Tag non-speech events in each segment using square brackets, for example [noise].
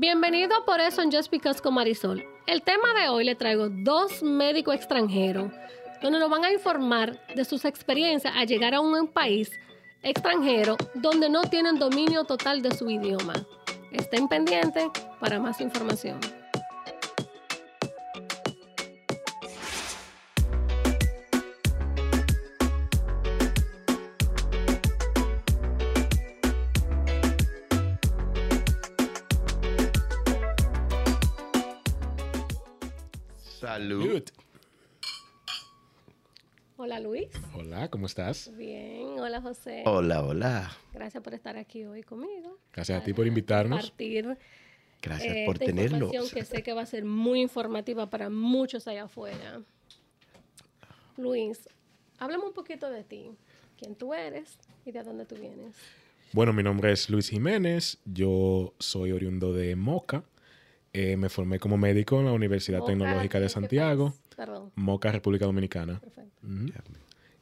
Bienvenido por eso en Just Because con Marisol. El tema de hoy le traigo dos médicos extranjeros donde nos van a informar de sus experiencias al llegar a un país extranjero donde no tienen dominio total de su idioma. Estén pendientes para más información. Salud. Hola Luis. Hola, ¿cómo estás? Bien, hola José. Hola, hola. Gracias por estar aquí hoy conmigo. Gracias a ti por invitarnos. Compartir Gracias eh, por esta tenernos. información que sé que va a ser muy informativa para muchos allá afuera. Luis, háblame un poquito de ti, quién tú eres y de dónde tú vienes. Bueno, mi nombre es Luis Jiménez. Yo soy oriundo de Moca. Eh, me formé como médico en la Universidad Moca, Tecnológica ¿en de Santiago, Moca, República Dominicana.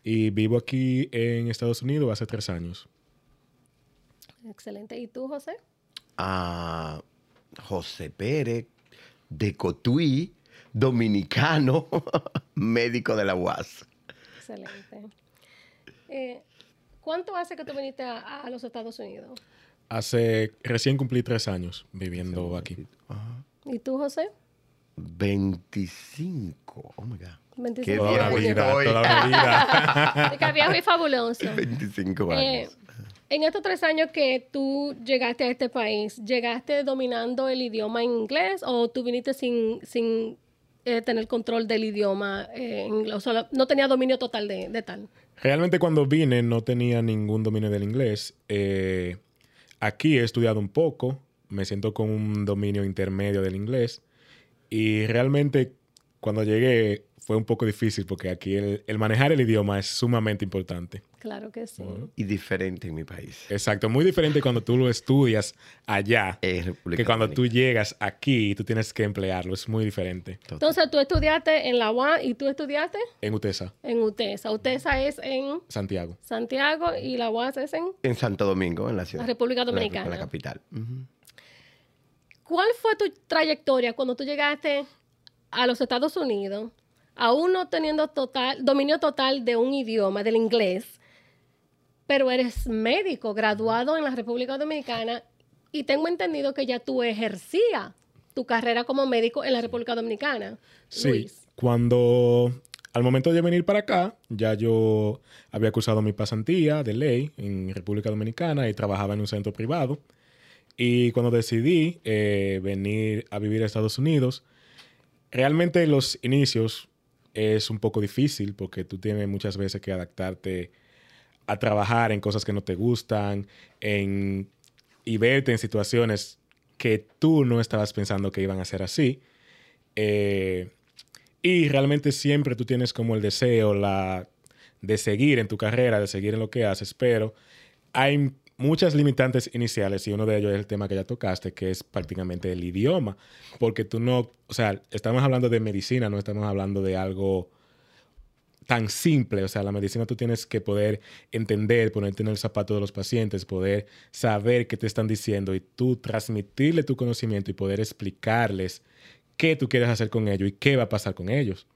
Y vivo aquí en Estados Unidos hace tres años. Excelente. ¿Y tú, José? a José Pérez de Cotuí, dominicano, [laughs] médico de la UAS. Excelente. Eh, ¿Cuánto hace que tú viniste a, a los Estados Unidos? Hace recién cumplí tres años viviendo aquí. ¿Y tú, José? 25. Oh my God. 25 Qué Toda la viejo años. vida, estoy. toda la vida. De que viejo y fabuloso. 25 Eh, años. en estos tres años que tú llegaste a este país, ¿llegaste dominando el idioma en inglés o tú viniste sin, sin eh, tener control del idioma? eh, en inglés? O sea, no tenía dominio total de, de tal. Realmente cuando vine no tenía ningún dominio del inglés. Eh, aquí he estudiado un poco, me siento con un dominio intermedio del inglés y realmente cuando llegué fue un poco difícil porque aquí el, el manejar el idioma es sumamente importante. Claro que sí. Y diferente en mi país. Exacto, muy diferente cuando tú lo estudias allá República que cuando tú Dominicana. llegas aquí y tú tienes que emplearlo, es muy diferente. Entonces, tú estudiaste en la UAM y tú estudiaste En UTESA, en UTESA. UTESA es en Santiago. Santiago y la UAS es en... En Santo Domingo, en la ciudad. La República en la- Dominicana. En la, capital. Ujú. ¿Cuál fue tu trayectoria cuando tú llegaste a los Estados Unidos, aún no teniendo total, dominio total de un idioma, del inglés, pero eres médico, graduado en la República Dominicana, y tengo entendido que ya tú ejercías tu carrera como médico en la República Dominicana? Sí, Luis. cuando al momento de venir para acá, ya yo había cursado mi pasantía de ley en República Dominicana y trabajaba en un centro privado. Y cuando decidí eh, venir a vivir a Estados Unidos, realmente los inicios es un poco difícil porque tú tienes muchas veces que adaptarte a trabajar en cosas que no te gustan en, y verte en situaciones que tú no estabas pensando que iban a ser así. Eh, y realmente siempre tú tienes como el deseo la, de seguir en tu carrera, de seguir en lo que haces, pero hay muchas limitantes iniciales y uno de ellos es el tema que ya tocaste, que es prácticamente el idioma, porque tú no, o sea, estamos hablando de medicina, no estamos hablando de algo tan simple, o sea, la medicina tú tienes que poder entender, ponerte en el zapato de los pacientes, poder saber qué te están diciendo y tú transmitirle tu conocimiento y poder explicarles qué tú quieres hacer con ellos y qué va a pasar con ellos.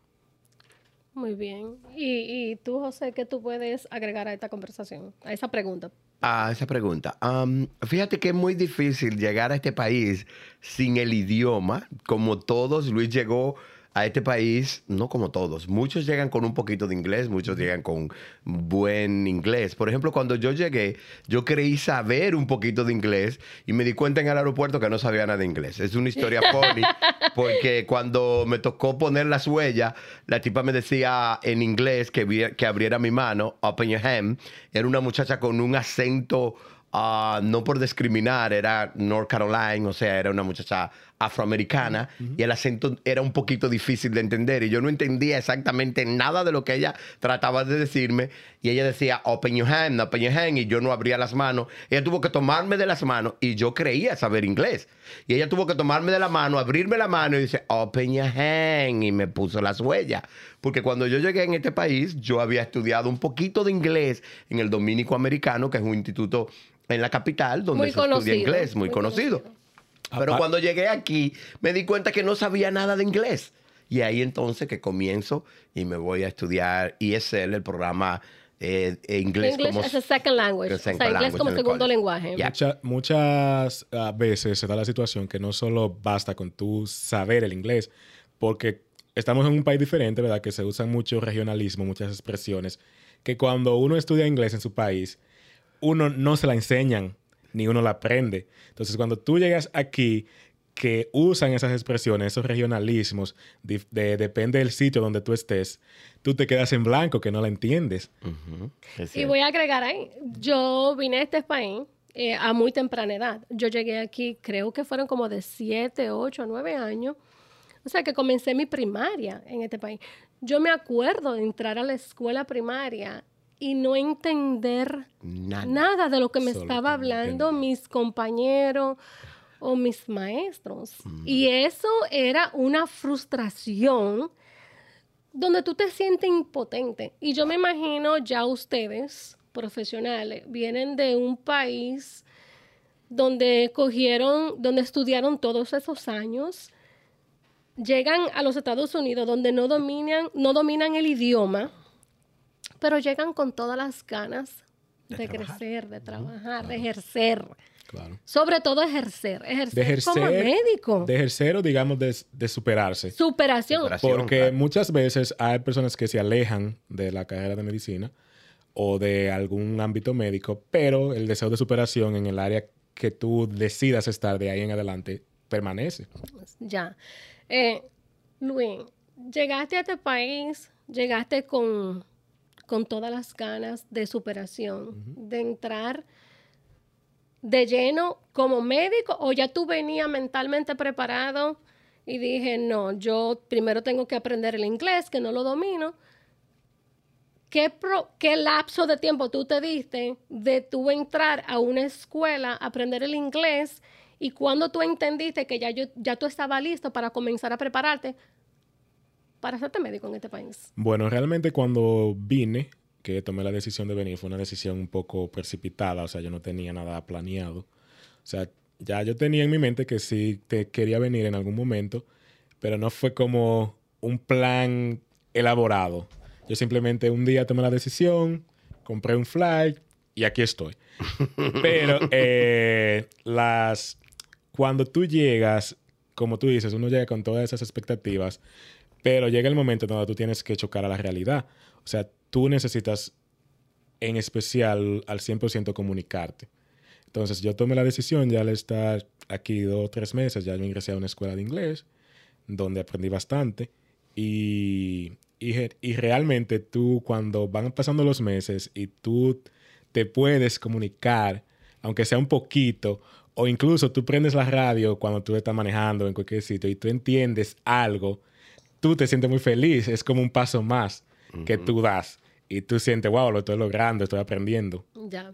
Muy bien. ¿Y, y tú, José, qué tú puedes agregar a esta conversación, a esa pregunta? a esa pregunta. Am, fíjate que es muy difícil llegar a este país sin el idioma. Como todos, Luis llegó a este país, no como todos. Muchos llegan con un poquito de inglés, muchos llegan con buen inglés. Por ejemplo, cuando yo llegué, yo creí saber un poquito de inglés y me di cuenta en el aeropuerto que no sabía nada de inglés. Es una historia funny [laughs] porque cuando me tocó poner las huellas, la tipa me decía en inglés que, que abriera mi mano, open your hand. Era una muchacha con un acento, ah, no por discriminar, era North Carolina, o sea, era una muchacha afroamericana y el acento era un poquito difícil de entender y yo no entendía exactamente nada de lo que ella trataba de decirme y ella decía open your hand, open your hand y yo no abría las manos. Ella tuvo que tomarme de las manos y yo creía saber inglés y ella tuvo que tomarme de la mano, abrirme la mano y dice open your hand y me puso las huellas. Porque cuando yo llegué en este país, yo había estudiado un poquito de inglés en el Dominico Americano, que es un instituto en la capital donde Muy se estudia inglés, muy, muy conocido. conocido. Pero cuando llegué aquí, me di cuenta que no sabía nada de inglés. Y ahí entonces que comienzo y me voy a estudiar ESL, el programa eh, eh, inglés English como as a second language. O sea, second inglés language como segundo lenguaje. Ya. Mucha- muchas ah, veces se da la situación que no solo basta con tú saber el inglés, porque estamos en un país diferente, ¿verdad? Que se usan mucho regionalismo, muchas expresiones, que cuando uno estudia inglés en su país, uno no se la enseñan, ni uno la aprende. Entonces, cuando tú llegas aquí, que usan esas expresiones, esos regionalismos, de- depende del sitio donde tú estés, tú te quedas en blanco, que no la entiendes. Y voy a agregar ahí, yo vine a este país eh, a muy temprana edad. Yo llegué aquí, creo que fueron como de 7, 8, 9 años. O sea que comencé mi primaria en este país. Yo me acuerdo de entrar a la escuela primaria y no entender Nada. nada de lo que me estaba hablando mis compañeros o mis maestros. Y eso era una frustración donde tú te sientes impotente. Y yo me imagino ya ustedes, profesionales, vienen de un país donde cogieron, donde estudiaron todos esos años, llegan a los Estados Unidos donde no dominan, no dominan el idioma, pero llegan con todas las ganas de, crecer, de trabajar, de ejercer. Claro. Sobre todo ejercer, ejercer, De ejercer, como médico. de ejercer o digamos de, de superarse. Superación. Superación. Porque claro. muchas veces hay personas que se alejan de la carrera de medicina o de algún ámbito médico, pero el deseo de superación en el área que tú decidas estar de ahí en adelante permanece. Ya. Eh, Luis, llegaste a este país, llegaste con, con todas las ganas de superación, de entrar de lleno como médico o ya tú venías mentalmente preparado y dije, no, yo primero tengo que aprender el inglés, que no lo domino. ¿Qué, pro- ¿Qué lapso de tiempo tú te diste de tú entrar a una escuela, aprender el inglés y cuando tú entendiste que ya, yo, ya tú estabas listo para comenzar a prepararte para hacerte médico en este país? Bueno, realmente cuando vine, que tomé la decisión de venir, fue una decisión un poco precipitada, o sea, yo no tenía nada planeado. O sea, ya yo tenía en mi mente que sí te quería venir en algún momento, pero no fue como un plan elaborado. Yo simplemente un día tomé la decisión, compré un flight y aquí estoy. [laughs] Pero eh, las cuando tú llegas, como tú dices, uno llega con todas esas expectativas, pero llega el momento donde tú tienes que chocar a la realidad. O sea, tú necesitas en especial al 100% comunicarte. Entonces yo tomé la decisión ya al estar aquí dos o tres meses, ya yo ingresé a una escuela de inglés donde aprendí bastante y, y, y realmente tú cuando van pasando los meses y tú te puedes comunicar, aunque sea un poquito, o incluso tú prendes la radio cuando tú estás manejando en cualquier sitio y tú entiendes algo, tú te sientes muy feliz, es como un paso más que tú das y tú sientes, wow, lo estoy logrando, estoy aprendiendo. Ya.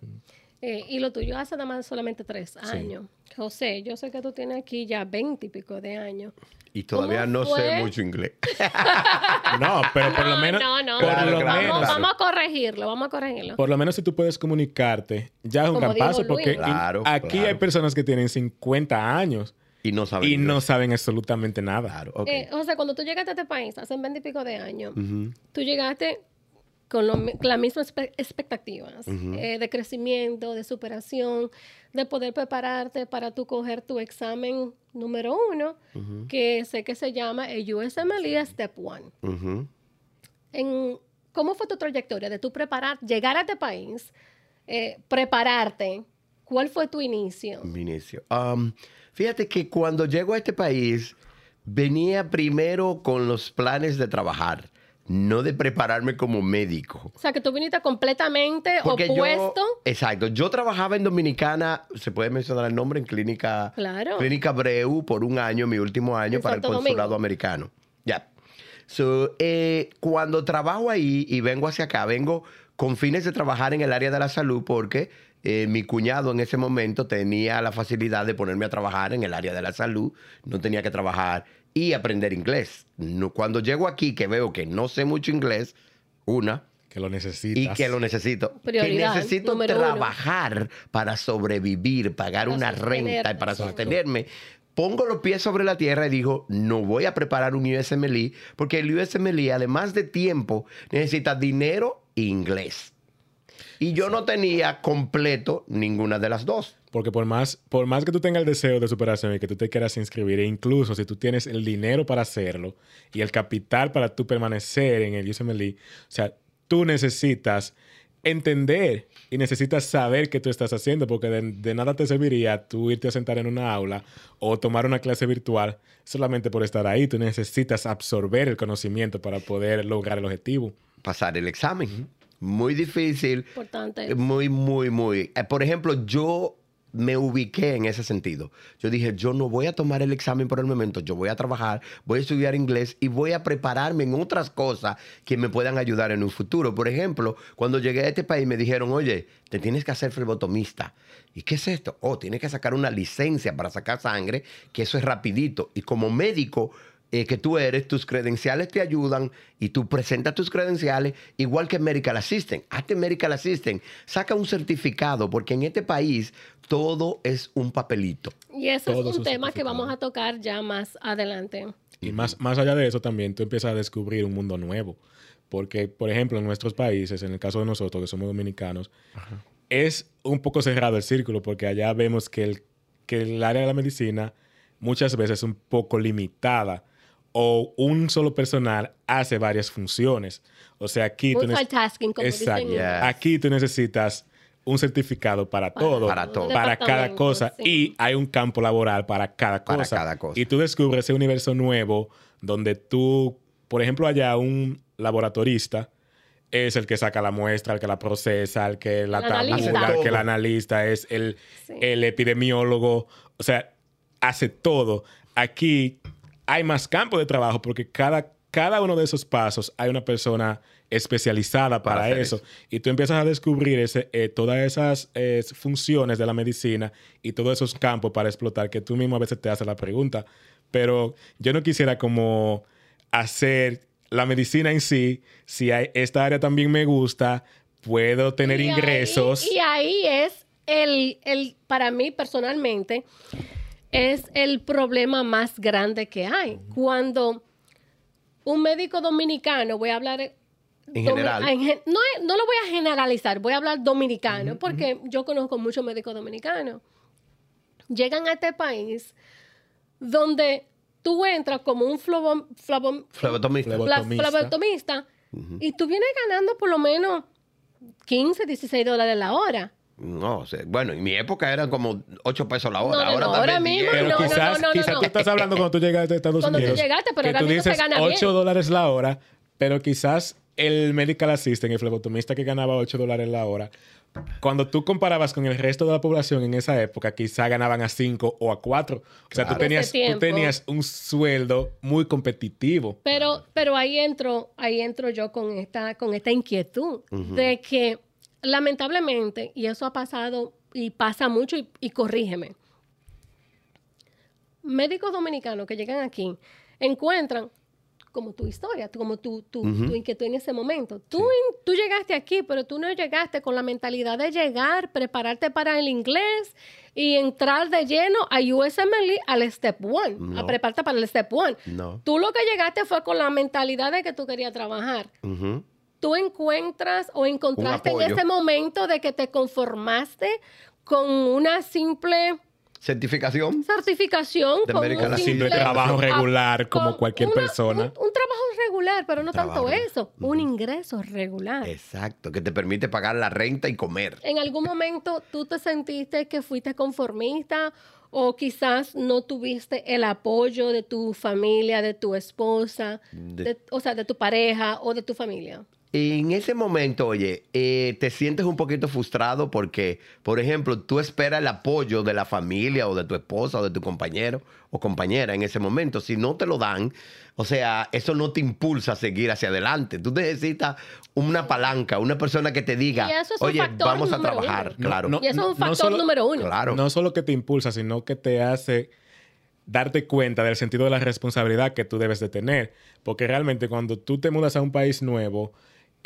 Eh, y lo tuyo hace nada más solamente tres años. José, yo sé que tú tienes aquí ya veinte y pico de años. Y todavía ¿Cómo no sé fue? mucho inglés. [laughs] No, pero por lo No, menos, no, no. por Claro, lo claro, menos, vamos, claro. vamos a corregirlo, vamos a corregirlo. por lo menos si tú puedes comunicarte, ya es un gran paso, porque Claro, aquí claro. hay personas que tienen 50 años Y no saben y no saben absolutamente nada. Claro. Eh, José, cuando tú llegaste a este país, hace veinte y pico de años, tú llegaste con, lo con las mismas expectativas eh, de crecimiento, de superación, de poder prepararte para tú coger tu examen número uno, que sé que se llama el USMLE Step One. En, ¿Cómo fue tu trayectoria de tú preparar, llegar a este país, eh, prepararte? ¿Cuál fue tu inicio? Mi inicio. Um, fíjate que cuando llego a este país, venía primero con los planes de trabajar, no de prepararme como médico. O sea, que tú viniste completamente Porque opuesto. yo, exacto, yo trabajaba en Dominicana, se puede mencionar el nombre, en clínica, Claro. clínica Breu por un año, mi último año En para el consulado Domingo. americano. Ya. So, eh, cuando trabajo ahí y vengo hacia acá, vengo con fines de trabajar en el área de la salud porque eh, mi cuñado en ese momento tenía la facilidad de ponerme a trabajar en el área de la salud, no tenía que trabajar y aprender inglés. No- cuando llego aquí que veo que no sé mucho inglés, una, Que lo necesitas. y que lo necesito. Prioridad, que necesito uno. trabajar para sobrevivir, pagar Para una renta y para exacto. sostenerme. pongo los pies sobre la tierra y digo, no voy a preparar un USMLE porque el USMLE, además de tiempo, necesita dinero e inglés. Y yo no tenía completo ninguna de las dos. Porque por más, por más que tú tengas el deseo de superación y que tú te quieras inscribir, e incluso si tú tienes el dinero para hacerlo y el capital para tú permanecer en el USMLE, o sea, tú necesitas entender y necesitas saber qué tú estás haciendo, porque de, de, nada te serviría tú irte a sentar en una aula o tomar una clase virtual solamente por estar ahí. Tú necesitas absorber el conocimiento para poder lograr el objetivo. Pasar el examen. Muy difícil. Importante. Muy, muy, muy. Eh, Por ejemplo, yo me ubiqué en ese sentido. Yo dije, yo no voy a tomar el examen por el momento, yo voy a trabajar, voy a estudiar inglés y voy a prepararme en otras cosas que me puedan ayudar en un futuro. Por ejemplo, cuando llegué a este país me dijeron, oye, te tienes que hacer flebotomista. ¿Y qué es esto? Oh, tienes que sacar una licencia para sacar sangre, que eso es rapidito. Y como médico, eh, que tú eres, tus credenciales te ayudan y tú presentas tus credenciales igual que Medical Assistant. Hazte Medical Assistant, saca un certificado porque en este país todo es un papelito. Y eso Todo es un tema que vamos a tocar ya más adelante. Y más, más allá de eso, también tú empiezas a descubrir un mundo nuevo. Porque, por ejemplo, en nuestros países, en el caso de nosotros, que somos dominicanos, es un poco cerrado el círculo, porque allá vemos que el, que el área de la medicina muchas veces es un poco limitada o un solo personal hace varias funciones. O sea, aquí tú Exacto. Yeah. Aquí tú necesitas un certificado para, Para todo, Para todo. para cada cosa sí. y hay un campo laboral para cada Para cosa. cada cosa. Y tú descubres ese universo nuevo donde tú, por ejemplo, allá un laboratorista es el que saca la muestra, el que la procesa, el que la analista. tabula, el que el Todo. analista es el, Sí. el epidemiólogo. O sea, hace todo. Aquí hay más campo de trabajo porque cada, cada uno de esos pasos hay una persona especializada para, eso. eso. Y tú empiezas a descubrir ese, eh, todas esas eh, funciones de la medicina y todos esos campos para explotar que tú mismo a veces te haces la pregunta. Pero yo no quisiera como hacer la medicina en sí, si hay, esta área también me gusta, puedo tener Y ahí- ingresos. y ahí es el, el, para mí personalmente, es el problema más grande que hay. Cuando un médico dominicano, voy a hablar En domi- general. en gen- no, lo voy a generalizar, voy a hablar dominicano, porque yo conozco muchos médicos dominicanos. Llegan a este país donde tú entras como un Flebotomista. flebotomista y tú vienes ganando por lo menos 15, 16 dólares la hora. No, o sea, bueno, en mi época eran como 8 pesos la hora. No, no, ahora no, ahora mismo 10. Pero no, no, quizás, no, no, quizás no. tú estás hablando cuando tú llegaste a Estados Cuando tú Unidos. llegaste, pero que ahora tú mismo se dices gana 8 bien. dólares la hora, pero quizás el medical assistant, el flebotomista que ganaba 8 dólares la hora, cuando tú comparabas con el resto de la población en esa época, quizás ganaban a 5 o a 4. O sea, tú tenías, tú tenías un sueldo muy competitivo. Pero, pero ahí entro, ahí entro yo con esta, con esta inquietud de que lamentablemente, y eso ha pasado y pasa mucho, y, y corrígeme, médicos dominicanos que llegan aquí encuentran como tu historia, como tu, tu, tu inquietud en ese momento. Tú, tú llegaste aquí, pero tú no llegaste con la mentalidad de llegar, prepararte para el inglés y entrar de lleno a USMLE al Step One, a prepararte para el Step One. No. Tú lo que llegaste fue con la mentalidad de que tú querías trabajar. Tú encuentras o encontraste en ese momento de que te conformaste con una simple Certificación. certificación, De con un. Simple trabajo regular como con cualquier una- persona. Un, un trabajo regular, pero no Trabajo tanto eso, un ingreso regular. Exacto, que te permite pagar la renta y comer. ¿En algún momento tú te sentiste que fuiste conformista o quizás no tuviste el apoyo de tu familia, de tu esposa, De- de- o sea, de tu pareja o de tu familia? En ese momento, oye, eh, te sientes un poquito frustrado porque, por ejemplo, tú esperas el apoyo de la familia o de tu esposa o de tu compañero o compañera en ese momento. Si no te lo dan, o sea, eso no te impulsa a seguir hacia adelante. Tú necesitas una palanca, una persona que te diga, es oye, vamos a trabajar. uno. Claro, No, y eso es un no factor solo- número uno. claro. No solo que te impulsa, sino que te hace darte cuenta del sentido de la responsabilidad que tú debes de tener. Porque realmente cuando tú te mudas a un país nuevo,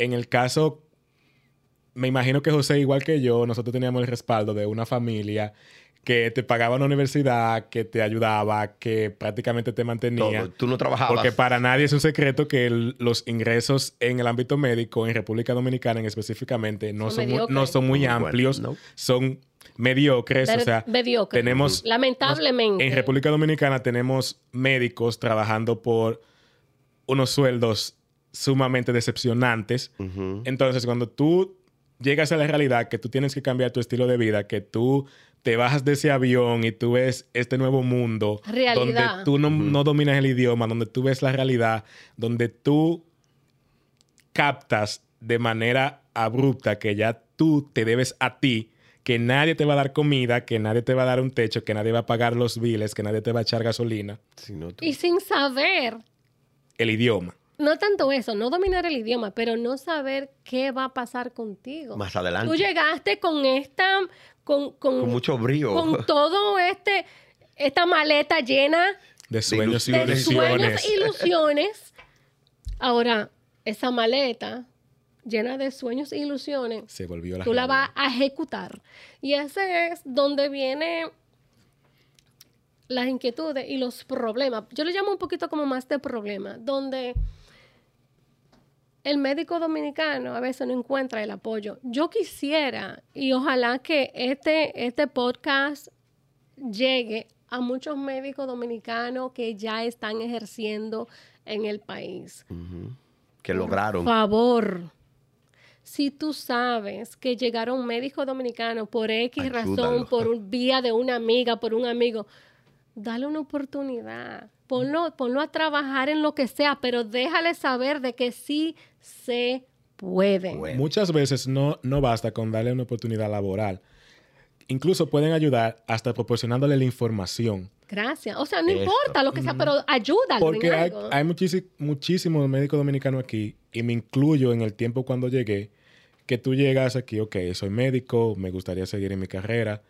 en el caso, me imagino que José, igual que yo, nosotros teníamos el respaldo de una familia que te pagaba una universidad, que te ayudaba, que prácticamente te mantenía. Todo. Tú no trabajabas. Porque para nadie es un secreto que el- los ingresos en el ámbito médico, en República Dominicana en específicamente, no Son son, muy, mediocres. no son muy Muy bueno, amplios, ¿no? son mediocres. Ver- o sea, mediocre. tenemos Lamentablemente. en República Dominicana tenemos médicos trabajando por unos sueldos sumamente decepcionantes. Entonces, cuando tú llegas a la realidad que tú tienes que cambiar tu estilo de vida, que tú te bajas de ese avión y tú ves este nuevo mundo Realidad. donde tú no, no dominas el idioma, donde tú ves la realidad, donde tú captas de manera abrupta que ya tú te debes a ti, que nadie te va a dar comida, que nadie te va a dar un techo, que nadie va a pagar los biles, que nadie te va a echar gasolina, Si no, tú- Y sin saber, el idioma. No tanto eso, no dominar el idioma, pero no saber qué va a pasar contigo. Más adelante. Tú llegaste con esta, con, con, Con mucho brío. con [laughs] todo este, esta maleta llena De sueños y de Ilusiones. sueños ilusiones. ilusiones. Ahora, esa maleta llena de sueños e ilusiones, Se volvió la tú la vas a ejecutar. Y ese es donde vienen las inquietudes y los problemas. Yo le llamo un poquito como más de problema, donde el médico dominicano a veces no encuentra el apoyo. Yo quisiera y ojalá que este, este podcast llegue a muchos médicos dominicanos que ya están ejerciendo en el país. Que lograron. Por favor, si tú sabes que llegaron médicos dominicanos por X Ayúdalo. razón, por un, vía de una amiga, por un amigo, dale una oportunidad. Ponlo, ponlo a trabajar en lo que sea, pero déjale saber de que sí se puede. Bueno. Muchas veces no, no basta con darle una oportunidad laboral. Incluso pueden ayudar hasta proporcionándole la información. Gracias. O sea, no importa lo que sea, pero ayúdalo Porque en hay, algo. hay muchísi- muchísimos médicos dominicanos aquí, y me incluyo en el tiempo cuando llegué, que tú llegas aquí, ok, soy médico, me gustaría seguir en mi carrera,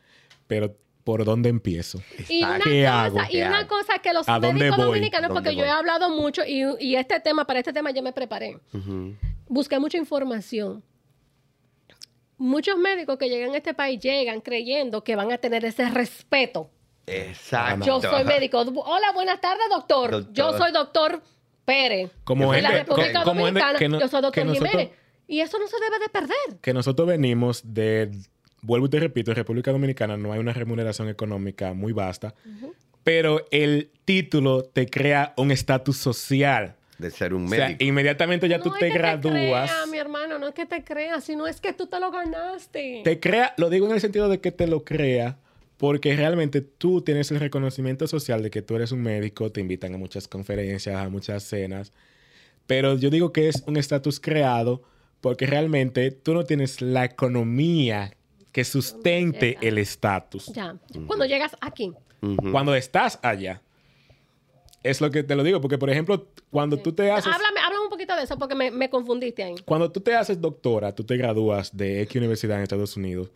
pero ¿por dónde empiezo? Y una, ¿Qué cosa, hago? y ¿Qué una hago? cosa que los ¿A dónde médicos voy? dominicanos, ¿Dónde porque yo he hablado mucho y, y este tema, para este tema yo me preparé. Busqué mucha información. Muchos médicos que llegan a este país llegan creyendo que van a tener ese respeto. Exacto. Yo soy médico. Hola, buenas tardes, doctor. Doctor. Yo soy doctor Pérez. Como de la República Dominicana. que no- yo soy doctor Jiménez. Y eso no se debe de perder. Que nosotros venimos de, vuelvo y te repito, en República Dominicana no hay una remuneración económica muy vasta, pero el título te crea un estatus social. De ser un O sea, médico. inmediatamente ya tú no te es que gradúas. Te crea, mi hermano, no es que te creas, sino es que tú te lo ganaste. te crea, lo digo en el sentido de que te lo crea, porque realmente tú tienes el reconocimiento social de que tú eres un médico, te invitan a muchas conferencias, a muchas cenas, pero yo digo que es un estatus creado porque realmente tú no tienes la economía que sustente Llega. el estatus. Ya. Cuando llegas aquí. Cuando estás allá. Es lo que te lo digo, porque por ejemplo, cuando tú te haces... Háblame, háblame un poquito de eso porque me, me confundiste ahí. Cuando tú te haces doctora, tú te gradúas de X universidad en Estados Unidos.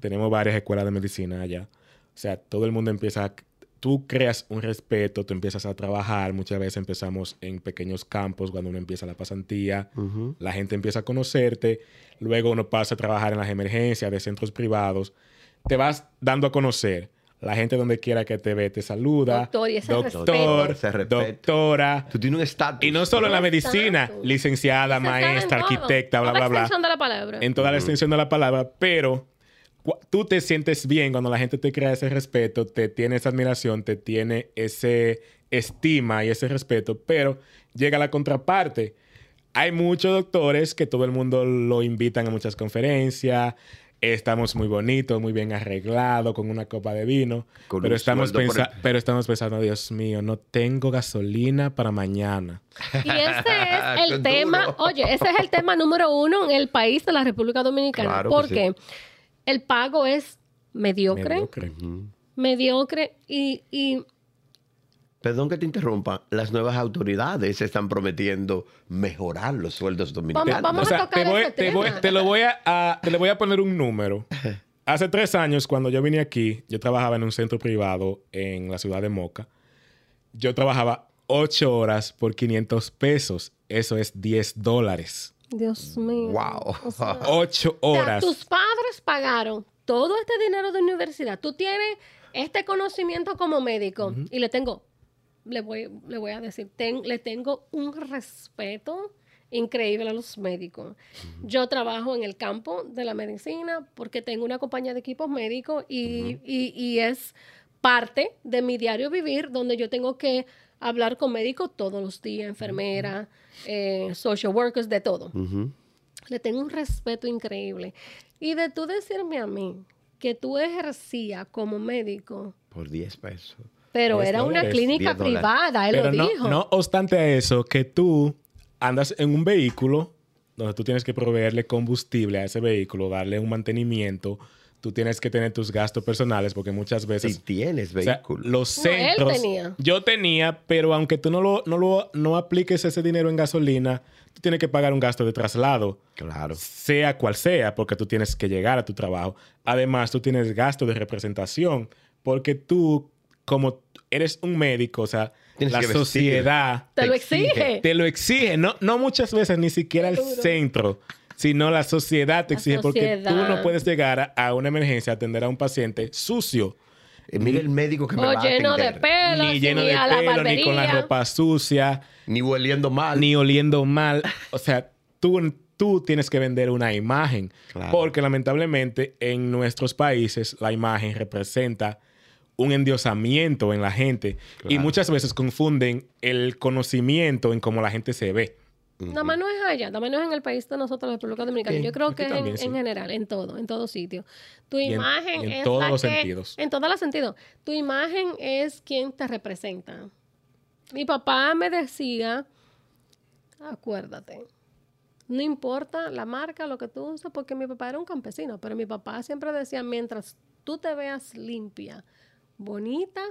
Tenemos varias escuelas de medicina allá. O sea, todo el mundo empieza, a- tú creas un respeto, tú empiezas a trabajar. Muchas veces empezamos en pequeños campos cuando uno empieza la pasantía. Ujú. La gente empieza a conocerte. Luego uno pasa a trabajar en las emergencias de centros privados. Te vas dando a conocer. La gente donde quiera que te ve te saluda. Doctor, y ese Doctor, respeto. Doctora. Tú tienes un estatus. Y no solo en la medicina, estatus. licenciada, maestra, en arquitecta, bla, Toda bla, bla. extensión de la palabra. En toda la extensión de la palabra, pero tú te sientes bien cuando la gente te crea ese respeto, te tiene esa admiración, te tiene ese estima y ese respeto, pero llega la contraparte. Hay muchos doctores que todo el mundo lo invitan a muchas conferencias. Estamos muy bonitos, muy bien arreglados, con una copa de vino. Con Pero estamos, sueldo por pensa- el- pero estamos pensando, Dios mío, no tengo gasolina para mañana. Y ese es [laughs] el Qué tema, oye, ese es el tema número uno en el país de la República Dominicana. Claro que porque el pago es mediocre, Mediocre. Mediocre y, y Perdón que te interrumpa. Las nuevas autoridades están prometiendo mejorar los sueldos dominicanos. Vamos O a tocar te, voy, ese te, voy- tema. te lo voy a, a- te le voy a poner un número. [laughs] Hace tres años, cuando yo vine aquí, yo trabajaba en un centro privado en la ciudad de Moca. Yo trabajaba ocho horas por 500 pesos. Eso es 10 dólares. Dios mío. Wow. O sea, [laughs] Ocho o sea, horas. tus padres pagaron todo este dinero de universidad. Tú tienes este conocimiento como médico, y le tengo, le voy, le voy a decir, ten- le tengo un respeto increíble a los médicos. Yo trabajo en el campo de la medicina porque tengo una compañía de equipos médicos y, y- y es parte de mi diario vivir donde yo tengo que hablar con médicos todos los días, enfermeras, eh, social workers, de todo. Le tengo un respeto increíble. Y de tú decirme a mí que tú ejercías como médico, Por 10 pesos. pero 10 era una clínica 10 dólares. privada, él Pero lo no, dijo. no obstante a eso, que tú andas en un vehículo donde tú tienes que proveerle combustible a ese vehículo, darle un mantenimiento, tú tienes que tener tus gastos personales porque muchas veces... Si tienes o sea, vehículo. los No, él centros... tenía. Yo tenía, pero aunque tú no lo, no lo no apliques ese dinero en gasolina, tú tienes que pagar un gasto de traslado Claro. sea cual sea, porque tú tienes que llegar a tu trabajo. Además, tú tienes gasto de representación, porque tú, como eres un médico, o sea, Tienes la sociedad Te lo te exige. exige. te lo exige. No, no muchas veces ni siquiera el centro, sino la sociedad te La exige, porque tú no puedes llegar a, a una emergencia a atender a un paciente sucio, Eh, mira el médico que me O va a lleno de atender. pelos, ni lleno de a pelo, ni con la ropa sucia. Ni hueliendo mal. ni oliendo mal. O sea, tú, tú tienes que vender una imagen. Claro. Porque lamentablemente en nuestros países la imagen representa un endiosamiento en la gente. Y muchas veces confunden el conocimiento en cómo la gente se ve. Nada más no es allá, nada más no es en el país de nosotros, la República Dominicana. Yo creo que es en, sí. en general, en todo, en todo sitio. Tu Y en- imagen en es todos la los que- sentidos. En todos los sentidos. Tu imagen es quien te representa. Mi papá me decía, acuérdate, no importa la marca, lo que tú usas, porque mi papá era un campesino, pero mi papá siempre decía, mientras tú te veas limpia, bonita,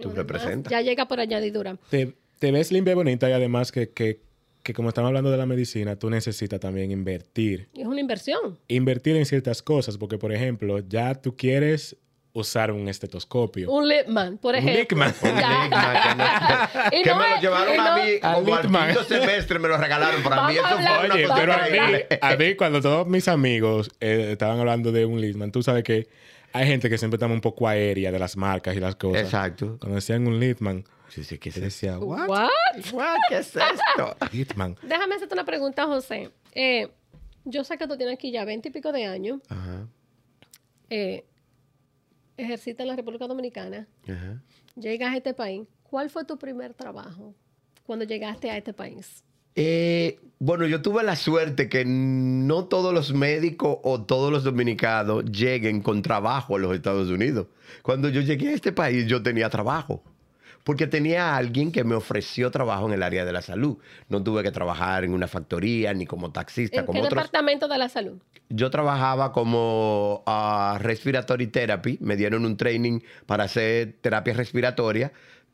Tú representas. Ya llega por añadidura. Te, te ves limpia y bonita y además que, que, que como estamos hablando de la medicina, tú necesitas también invertir. Es una inversión. Invertir en ciertas cosas porque, por ejemplo, ya tú quieres usar un estetoscopio. Un Lipman, por Un ejemplo. Ya. que [laughs] Y que no me lo llevaron a mí A como al quinto semestre me lo regalaron para mí. Eso fue una Oye, pero a mí, a mí cuando todos mis amigos eh, estaban hablando de un Litman, tú sabes que hay gente que siempre está un poco aérea de las marcas y las cosas. Exacto. Cuando decían un Litman, Sí, ¿qué es decía, ¿what? What? What? ¿Qué es esto? [laughs] Litman. Déjame hacerte una pregunta, José. Eh, yo sé que tú tienes aquí ya veinte y pico de años. Ajá, Eh, ejercita en la República Dominicana. ajá. Llegas a este país. ¿Cuál fue tu primer trabajo cuando llegaste a este país? Eh, bueno, yo tuve la suerte que no todos los médicos o todos los dominicanos lleguen con trabajo a los Estados Unidos. Cuando yo llegué a este país, yo tenía trabajo. Porque tenía a alguien que me ofreció trabajo en el área de la salud. No tuve que trabajar en una factoría ni como taxista, ¿En como qué otros. departamento de la salud? Yo trabajaba como ah, respiratory therapy. Me dieron un training para hacer terapia respiratoria.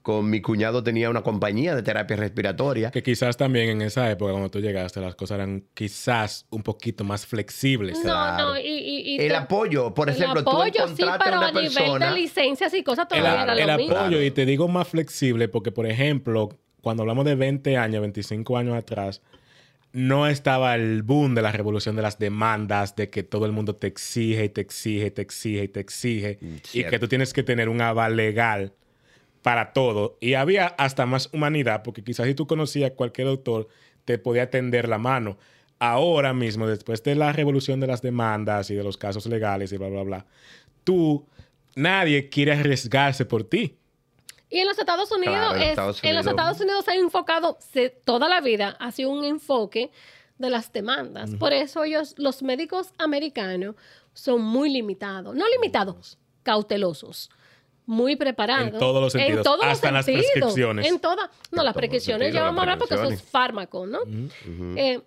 Con mi cuñado tenía una compañía de terapia respiratoria. Que quizás también en esa época, cuando tú llegaste, las cosas eran quizás un poquito más flexibles. Claro. No, no, y, y- y El te- apoyo, por el ejemplo, tú apoyo, sí, encontraste pero a una a nivel persona. de licencias y cosas El, todavía era el lo mismo. apoyo, y te digo más flexible, porque, por ejemplo, cuando hablamos de 20 años, 25 años atrás, no estaba el boom de la revolución de las demandas, de que todo el mundo te exige y te exige y te exige y te exige, y que tú tienes que tener un aval legal para todo. Y había hasta más humanidad, porque quizás si tú conocías a cualquier doctor, te podía tender la mano. Ahora mismo, después de la revolución de las demandas y de los casos legales y bla, bla, bla, tú, nadie quiere arriesgarse por ti. Y en los Estados Unidos, Claro, en es- Estados en los Unidos. Estados Unidos se ha enfocado se- toda la vida hacia un enfoque de las demandas. Por eso ellos, los médicos americanos, son muy limitados. No limitados, cautelosos. Muy preparados. En todos los sentidos, todos los hasta en las sentidos. prescripciones. En todas. No, En las prescripciones sentidos, ya vamos a hablar porque eso es fármaco, ¿no? Eh,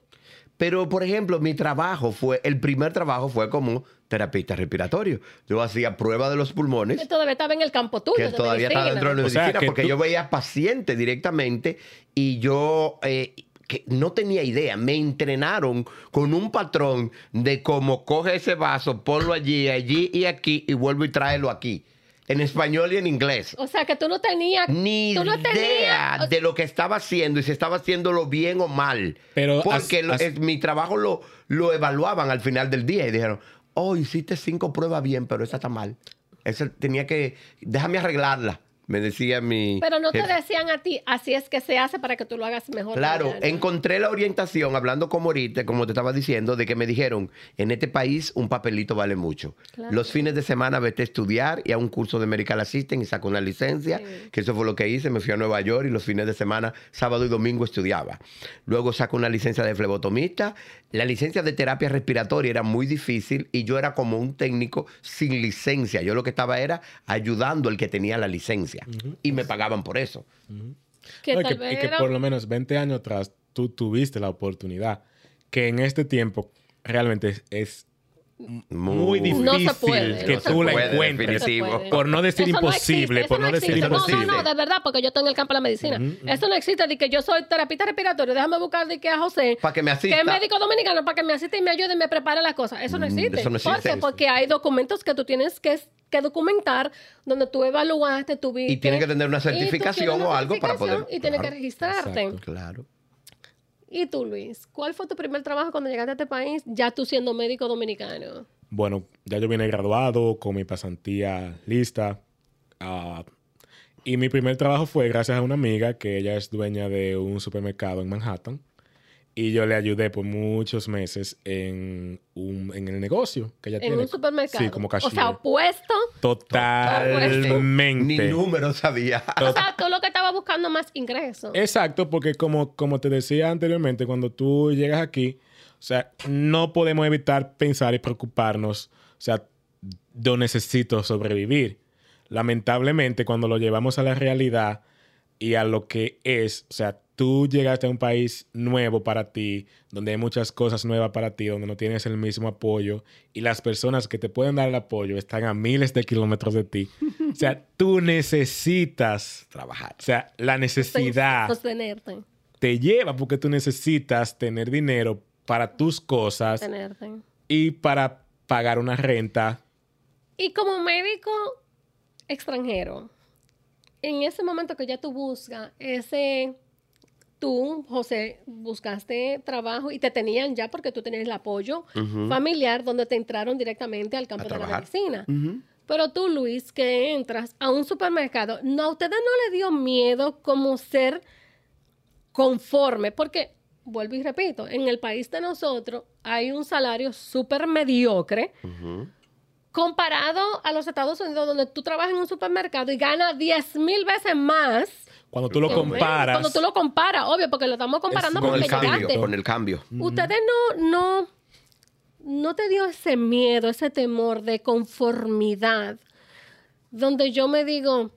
Pero, por ejemplo, mi trabajo fue, el primer trabajo fue como terapista respiratorio. Yo hacía prueba de los pulmones. que todavía estaba en el campo tuyo. que de todavía medicina. dentro de la O sea, medicina, que porque tú- yo veía pacientes directamente y yo eh, que no tenía idea. Me entrenaron con un patrón de cómo coge ese vaso, ponlo allí, allí y aquí y vuelvo y tráelo aquí. En español y en inglés. O sea, que tú no tenías... Ni tú no idea tenías- de lo que estaba haciendo y si estaba haciéndolo bien o mal. Pero Porque as- lo- as- es- mi trabajo lo, lo evaluaban al final del día y dijeron, oh, hiciste cinco pruebas bien, pero esa está mal. Eso tenía que, déjame arreglarla, me decía mi Pero no te decían a ti, así es que se hace para que tú lo hagas mejor. Claro, encontré la orientación, hablando como ahorita, como te estaba diciendo, de que me dijeron, en este país un papelito vale mucho. Claro. Los fines de semana vete a estudiar y a un curso de Medical Assistant y saco una licencia, Sí. que eso fue lo que hice, me fui a Nueva York y los fines de semana, sábado y domingo estudiaba. Luego saco una licencia de flebotomista. La licencia de terapia respiratoria era muy difícil y yo era como un técnico sin licencia. Yo lo que estaba era ayudando al que tenía la licencia y me pagaban por eso. Que No, y tal que, vez que era- por lo menos 20 años atrás tú tuviste la oportunidad. Que en este tiempo realmente es, es muy difícil No se puede, que no tú la puede, encuentres. No. Por no decir Eso no imposible, existe, por no decir imposible. No, no, no, de verdad, porque yo estoy en el campo de la medicina. Eso no existe de que yo soy terapista respiratorio, déjame buscar de que a José, que me asista. que es médico dominicano, para que me asista y me ayude y me prepare las cosas. Eso no Mm, existe. eso no existe. ¿Por qué? Porque hay documentos que tú tienes que, que documentar donde tú evaluaste, tuviste. Y tiene que tener una certificación o algo para poder- Y tienes que registrarte. Exacto. Claro. ¿Y tú, Luis? ¿Cuál fue tu primer trabajo cuando llegaste a este país, ya tú siendo médico dominicano? Bueno, ya yo vine graduado con mi pasantía lista. ah, y mi primer trabajo fue gracias a una amiga que ella es dueña de un supermercado en Manhattan. Y yo le ayudé por muchos meses en, un, en el negocio que ella En tiene. un supermercado. Sí, como O cashier. sea, opuesto. Totalmente. Ni número sabía. O sea, tú lo que estabas buscando más ingresos. Exacto, porque como, como te decía anteriormente, cuando tú llegas aquí, o sea, no podemos evitar pensar y preocuparnos, o sea, yo necesito sobrevivir. Lamentablemente, cuando lo llevamos a la realidad y a lo que es, o sea, tú llegaste a un país nuevo para ti, donde hay muchas cosas nuevas para ti, donde no tienes el mismo apoyo y las personas que te pueden dar el apoyo están a miles de kilómetros de ti. O sea, [laughs] tú necesitas Trabajar. o sea, la necesidad Sostenerte. te lleva porque tú necesitas tener dinero para tus cosas Tenerte. y para pagar una renta. Y como médico extranjero, en ese momento que ya tú buscas ese, tú, José, buscaste trabajo y te tenían ya porque tú tenías el apoyo familiar donde te entraron directamente al campo de la medicina. Pero tú, Luis, que entras a un supermercado, ¿no, ¿a ustedes no le dio miedo como ser conforme? Porque, vuelvo y repito, en el país de nosotros hay un salario súper mediocre comparado a los Estados Unidos, donde tú trabajas en un supermercado y ganas 10 mil veces más. Cuando tú lo comparas, Cuando tú lo comparas, obvio, porque lo estamos comparando Es Con porque el cambio. Con el cambio. Ustedes no, no, no te dio ese miedo, ese temor de conformidad, donde yo me digo,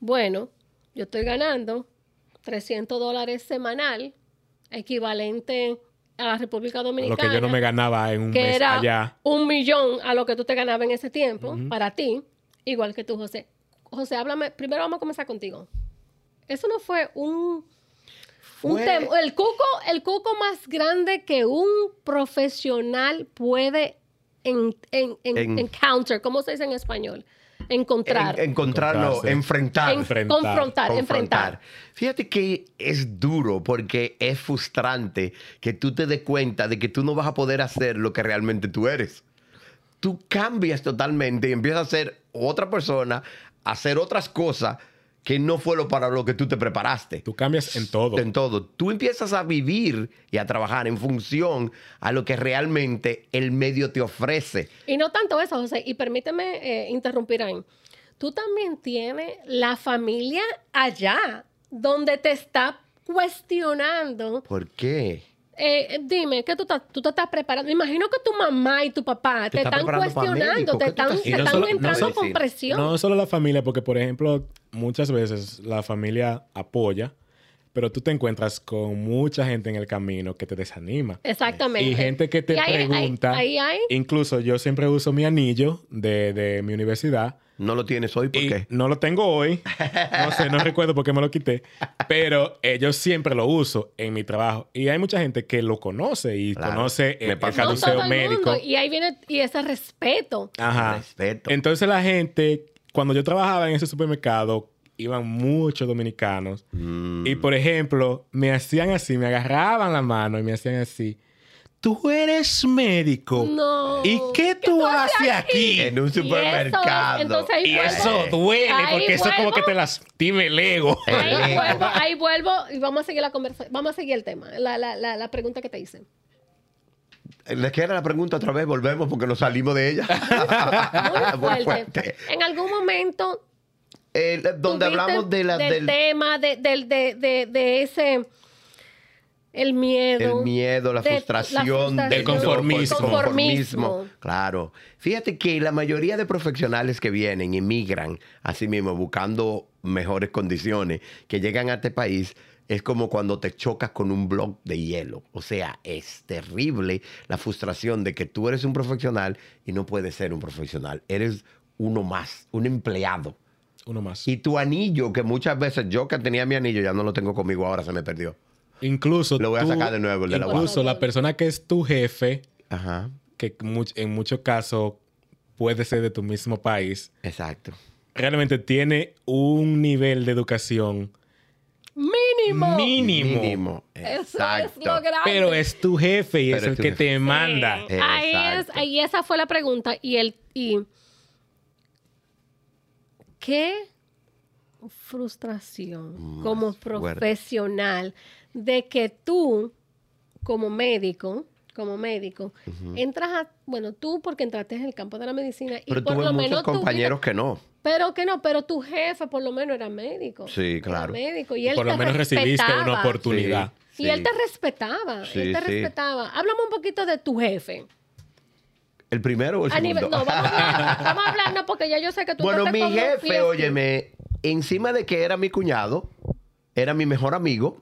bueno, yo estoy ganando 300 dólares semanal, equivalente a la República lo Dominicana, que yo no me ganaba en un que mes era allá. un millón a lo que tú te ganabas en ese tiempo, para ti, igual que tú, José. José, háblame, primero vamos a comenzar contigo. Eso no fue un un Fue- tem- el cuco, el cuco más grande que un profesional puede en, en, en- En- encounter, ¿cómo se dice en español? Encontrar. En- encontrarlo, Encontrarse. enfrentar. En- enfrentar, confrontar, enfrentar. Fíjate que es duro porque es frustrante que tú te des cuenta de que tú no vas a poder hacer lo que realmente tú eres. Tú cambias totalmente y empiezas a ser otra persona, hacer otras cosas que no fue lo para lo que tú te preparaste. Tú cambias en todo. En todo. Tú empiezas a vivir y a trabajar en función a lo que realmente el medio te ofrece. Y no tanto eso, José, y permíteme eh, interrumpir ahí. Tú también tienes la familia allá, donde te está cuestionando. ¿Por qué? Eh, dime, ¿qué tú, tú te estás preparando? Imagino que tu mamá y tu papá te, Te está están cuestionando, te ¿Qué tú están, te no están solo- no entrando solo- con presión. No solo la familia, porque por ejemplo, muchas veces la familia apoya, pero tú te encuentras con mucha gente en el camino que te desanima. Exactamente. Y gente que te ahí- ahí- pregunta. Ahí hay. Incluso yo siempre uso mi anillo de, de mi universidad. No lo tienes hoy, ¿por y qué? no lo tengo hoy. No sé, no [laughs] recuerdo por qué me lo quité. Pero eh, yo siempre lo uso en mi trabajo. Y hay mucha gente que lo conoce y Claro. conoce Me el, el no caduceo el médico. mundo. Y ahí viene y ese respeto. Ajá. Respeto. Entonces la gente, cuando yo trabajaba en ese supermercado, iban muchos dominicanos. Mm. Y por ejemplo, me hacían así, me agarraban la mano y me hacían así. Tú eres médico. No. ¿Y qué tú haces aquí? En un Y eso es- supermercado. entonces ahí Y vuelvo- eso duele, ahí porque eso como vuelvo- que te lastime el ego. Ahí vuelvo, ahí vuelvo y vamos a seguir la conversación. Vamos a seguir el tema, la, la, la, la pregunta que te hice. ¿Les queda la pregunta otra vez? Volvemos porque nos salimos de ella. [laughs] Muy fuerte. En algún momento Eh, donde hablamos de la, del del tema, de, del- de, de, de ese, el miedo. el miedo, la de la frustración, frustración, Del conformismo. conformismo. Claro. Fíjate que la mayoría de profesionales que vienen emigran así mismo buscando mejores condiciones, que llegan a este país, es como cuando te chocas con un bloque de hielo. O sea, es terrible la frustración de que tú eres un profesional y no puedes ser un profesional. Eres uno más, un empleado. Uno más. Y tu anillo, que muchas veces yo que tenía mi anillo ya no lo tengo conmigo, ahora se me perdió. Incluso Lo voy a sacar de nuevo, el de la Incluso la persona que es tu jefe, Ajá, que en muchos casos puede ser de tu mismo país, exacto. realmente tiene un nivel de educación Mínimo. mínimo. Mínimo. Eso Exacto. es lo grande. Pero es tu jefe y Pero es el que jefe. te manda. Sí. Ahí es, Exacto. ahí esa fue la pregunta. Y el, y qué frustración como Más fuerte. De que tú, como médico, como médico, entras a, bueno, tú porque entraste en el campo de la medicina y Pero por tuve lo muchos menos tu compañeros vida- que no. pero que no, pero tu jefe por lo menos era médico. Sí, Era claro. médico y él Por lo te menos recibiste una respetaba. oportunidad. Y Sí. él te respetaba, Sí, él te sí. respetaba. Háblame un poquito de tu jefe. ¿El primero o el A segundo? nivel, no, vamos a, hablar, [laughs] vamos a hablar, no, porque ya yo sé que tú bueno, te mi jefe, óyeme, encima de que era mi cuñado, era mi mejor amigo,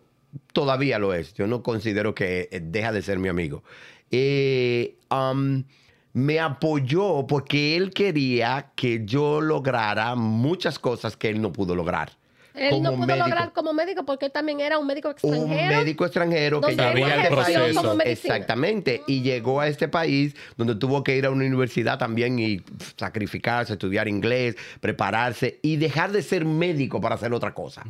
todavía lo es. Yo no considero que eh, deja de ser mi amigo. Eh, um, me apoyó porque él quería que yo lograra muchas cosas que él no pudo lograr. Él no pudo médico. lograr como médico porque él también era un médico un extranjero. médico extranjero que llegó a este país. Exactamente. Y llegó a este país donde tuvo que ir a una universidad también y sacrificarse, estudiar inglés, prepararse y dejar de ser médico para hacer otra cosa.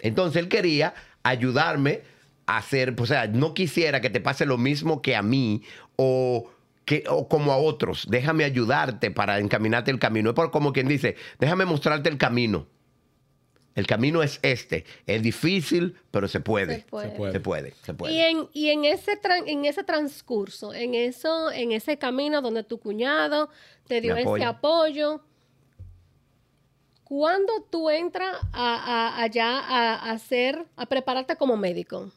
Entonces él quería ayudarme a hacer, o sea, no quisiera que te pase lo mismo que a mí o que o como a otros. Déjame ayudarte para encaminarte el camino. Es por como quien dice, déjame mostrarte el camino. El camino es este. Es difícil, pero se puede. Se puede. Se puede. Se puede, se puede. Y en, y en ese tran- en ese transcurso, en eso, en ese camino donde tu cuñado te dio ese apoyo, ¿cuándo tú entras a, a- allá a, hacer, a prepararte como médico?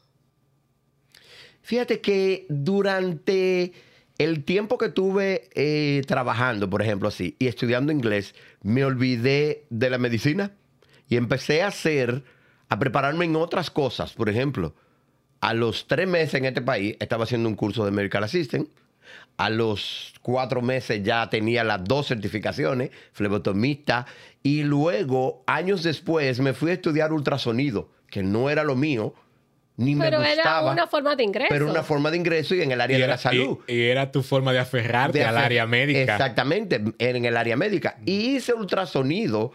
Fíjate que durante el tiempo que tuve eh, trabajando, por ejemplo, así, y estudiando inglés, me olvidé de la medicina y empecé a hacer, a prepararme en otras cosas. Por ejemplo, a los tres meses en este país estaba haciendo un curso de Medical Assistant. A los cuatro meses ya tenía las dos certificaciones, flebotomista. Y luego, años después, me fui a estudiar ultrasonido, que no era lo mío, ni Pero me era gustaba. una forma de ingreso. Pero una forma de ingreso y en el área Y de era, la salud. y- y era tu forma de aferrarte De al área médica. Exactamente, en el área médica. Y hice ultrasonido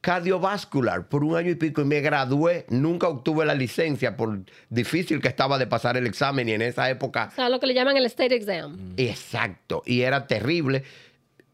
cardiovascular por un año y pico y me gradué. Nunca obtuve la licencia por difícil que estaba de pasar el examen y en esa época O sea, lo que le llaman el state exam. Exacto. Y era terrible.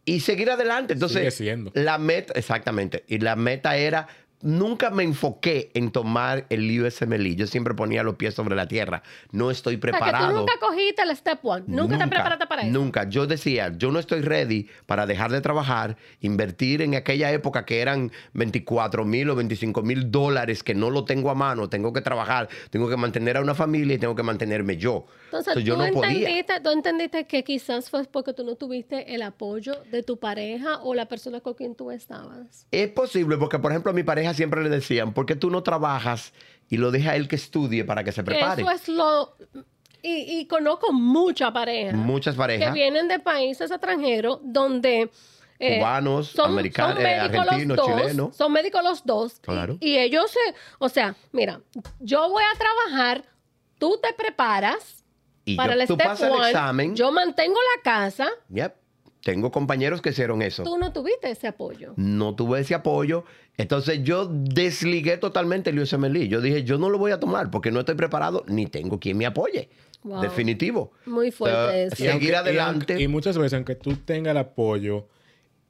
Y seguir adelante. Entonces, Sigue siendo. la meta, exactamente. Y la meta era, nunca me enfoqué en tomar el USMLE. Yo siempre ponía los pies sobre la tierra. No estoy O sea, preparado. que tú nunca cogiste el step one. Nunca, te preparaste para eso. Nunca. Yo decía, yo no estoy ready para dejar de trabajar, invertir en aquella época que eran 24 mil o 25 mil dólares que no lo tengo a mano, tengo que trabajar, tengo que mantener a una familia y tengo que mantenerme yo. Entonces, So, yo ¿tú, no podía. entendiste, tú entendiste que quizás fue porque tú no tuviste el apoyo de tu pareja o la persona con quien tú estabas. Es posible porque, por ejemplo, mi pareja siempre le decían, ¿por qué tú no trabajas y lo deja a él que estudie para que se prepare? Eso es lo... Y, y conozco mucha pareja Muchas que parejas. vienen de países extranjeros donde... eh, Cubanos, americanos, eh, argentinos, dos, chilenos. Son médicos los dos. Claro. Y, ellos se... O sea, mira, yo voy a trabajar, tú te preparas Y para yo- el tú step pasas el examen. yo mantengo la casa, Yep. Tengo compañeros que hicieron eso. tú no tuviste ese apoyo. No tuve ese apoyo. Entonces yo desligué totalmente el USMLE. Yo dije, yo no lo voy a tomar porque no estoy preparado ni tengo quien me apoye. Wow. Definitivo. Muy fuerte eso. Seguir y adelante. aunque- Y, muchas veces, aunque tú tengas el apoyo,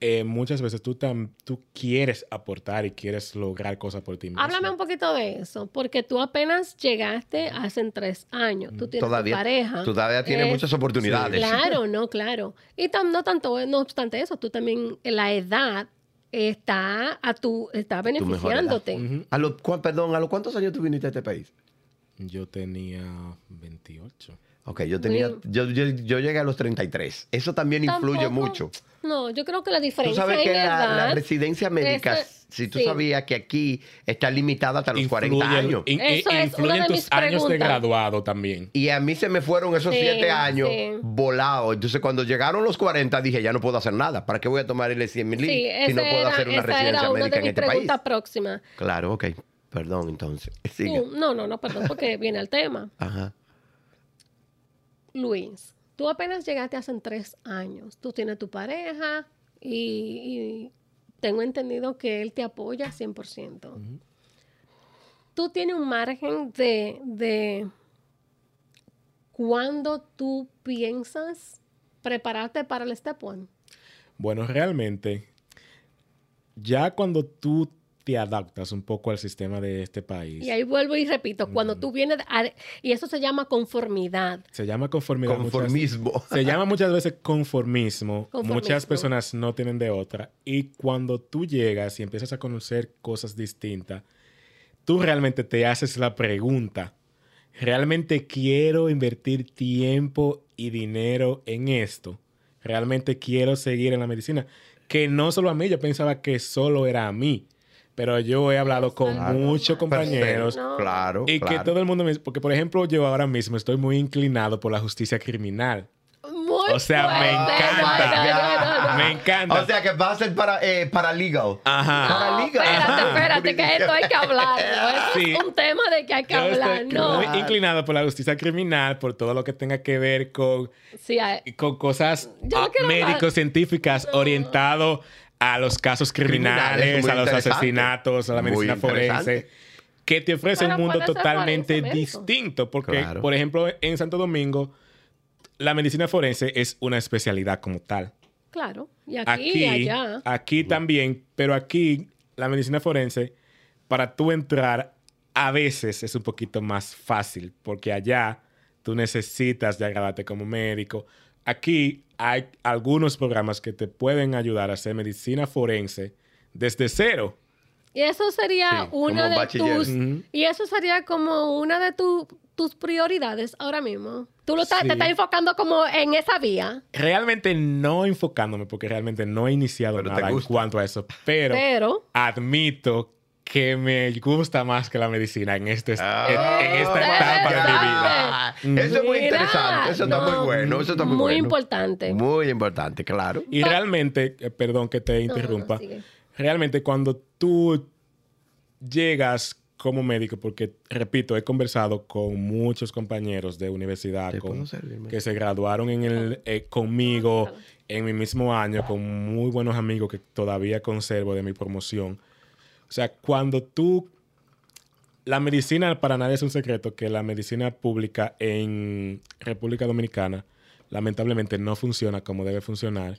eh, muchas veces tú, tam- tú quieres aportar y quieres lograr cosas por ti mismo. Háblame un poquito de eso, porque tú apenas llegaste hace tres años. Tú tienes Todavía, tu pareja. todavía tiene Eh, muchas oportunidades. Claro, no, claro. Y tam- no tanto, no obstante eso, tú también, la edad está a tu, está beneficiándote. Ujú. A los, cu- perdón, ¿a los cuántos años tú viniste a este país? Yo tenía 28. Ok, yo tenía, yo, yo, yo llegué a los 33. Eso también influye Tampoco- mucho. No, yo creo que la Tú diferencia sabes en que la, edad... la residencia médica, ese- si tú sí. sabías que aquí está limitada hasta los 40 Influye- años. in- Eso in- es influyen una de tus mis años de preguntas. graduado también. Y a mí se me fueron esos Sí, siete años sí. volados. Entonces, cuando llegaron los 40, dije, ya no puedo hacer nada. ¿Para qué voy a tomar el 100 mil Sí, si no puedo era, hacer una residencia era una médica de en mis este país? próximas. Claro, ok. Perdón, entonces. [laughs] Sigue. Tú- no, no, no, perdón, porque viene el tema. Ajá. Luis, tú apenas llegaste hace tres años. Tú tienes tu pareja y, y tengo entendido que él te apoya 100%. Tú tienes un margen de, de cuándo tú piensas prepararte para el step one. Bueno, realmente, ya cuando tú te adaptas un poco al sistema de este país, Y ahí vuelvo y repito, cuando tú vienes, a- y eso se llama conformidad. se llama conformidad. muchas- Conformismo. [laughs] se llama muchas veces conformismo. Conformismo. Muchas personas no tienen de otra. Y cuando tú llegas y empiezas a conocer cosas distintas, tú realmente te haces la pregunta, ¿realmente quiero invertir tiempo y dinero en esto? ¿Realmente quiero seguir en la medicina? Que no solo a mí, yo pensaba que solo era a mí. Pero yo he hablado con Claro. muchos compañeros No. Claro. y que claro. todo el mundo me... Porque, por ejemplo, yo ahora mismo estoy muy inclinado por la justicia criminal. Muy O sea, me encanta. No, no, no, no. Me encanta. O sea, que va a ser para, eh, paralegal. Ajá. No, Paralegal. espérate, Ajá. [laughs] espérate, que esto hay que hablar. [laughs] Sí. Es un tema de que hay que Yo hablar, estoy ¿no? muy inclinado por la justicia criminal, por todo lo que tenga que ver con, Sí, hay- con cosas ah, médico-científicas orientado a los casos criminales, a los asesinatos, a la medicina forense, que te ofrece un mundo totalmente distinto. Porque, Claro. por ejemplo, en Santo Domingo, la medicina forense es una especialidad como tal. claro. Y aquí, aquí, y allá. aquí también, pero aquí la medicina forense, para tú entrar, a veces es un poquito más fácil, porque allá tú necesitas ya graduarte como médico. Aquí hay algunos programas que te pueden ayudar a hacer medicina forense desde cero. Y eso sería Sí, una como de bachiller. tus... Y eso sería como una de tu- tus prioridades ahora mismo. Tú lo estás- Sí. te estás enfocando como en esa vía. Realmente no enfocándome, porque realmente no he iniciado Pero nada en cuanto a eso, pero, Pero... admito que me gusta más que la medicina en, este, en- Ah, en esta ya, etapa de mi vida. Ah, Eso es muy interesante. Eso está no, muy bueno. Eso está muy, muy bueno. importante. Muy importante, claro. Y realmente, eh, perdón que te no, interrumpa, realmente cuando tú llegas como médico, porque repito, he conversado con muchos compañeros de universidad ¿Te con- puedo servir, que se graduaron en el, eh, conmigo en mi mismo año, con muy buenos amigos que todavía conservo de mi promoción. O sea, cuando tú... La medicina, para nadie es un secreto que la medicina pública en República Dominicana lamentablemente no funciona como debe funcionar.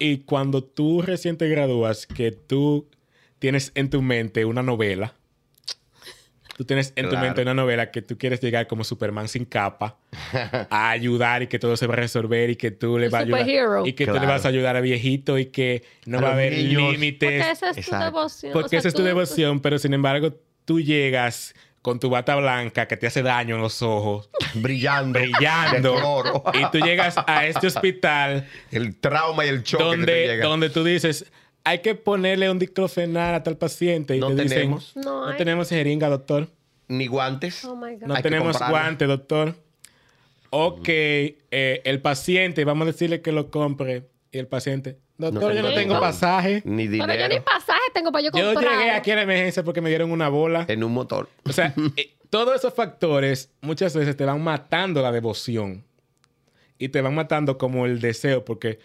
Y cuando tú recién te gradúas, que tú tienes en tu mente una novela, tú tienes en tu mente una novela que tú quieres llegar como Superman sin capa a [laughs] ayudar y que todo se va a resolver y que tú le vas a ayudar superhero. y que tú le vas a ayudar a viejito y que no A va a haber límites Porque esa es tu devoción. porque O sea, esa es tu tú- devoción, pero sin embargo tú llegas con tu bata blanca que te hace daño en los ojos, Brillando. brillando, y tú llegas a este hospital El trauma y el choque que te donde, llega. donde tú dices, hay que ponerle un diclofenac a tal paciente y No te tenemos. dicen, No no tenemos jeringa, doctor. Ni guantes. Oh my God. No Hay que tenemos comprarlo. guante, doctor. Ok, eh, el paciente, vamos a decirle que lo compre. Y el paciente, doctor, yo no tengo dinero. pasaje. Ni Pero yo ni dinero. pasaje tengo para yo Yo comprar. llegué aquí a la emergencia porque me dieron una bola. En un motor. O sea, [laughs] eh, todos esos factores muchas veces te van matando la devoción. Y te van matando como el deseo, porque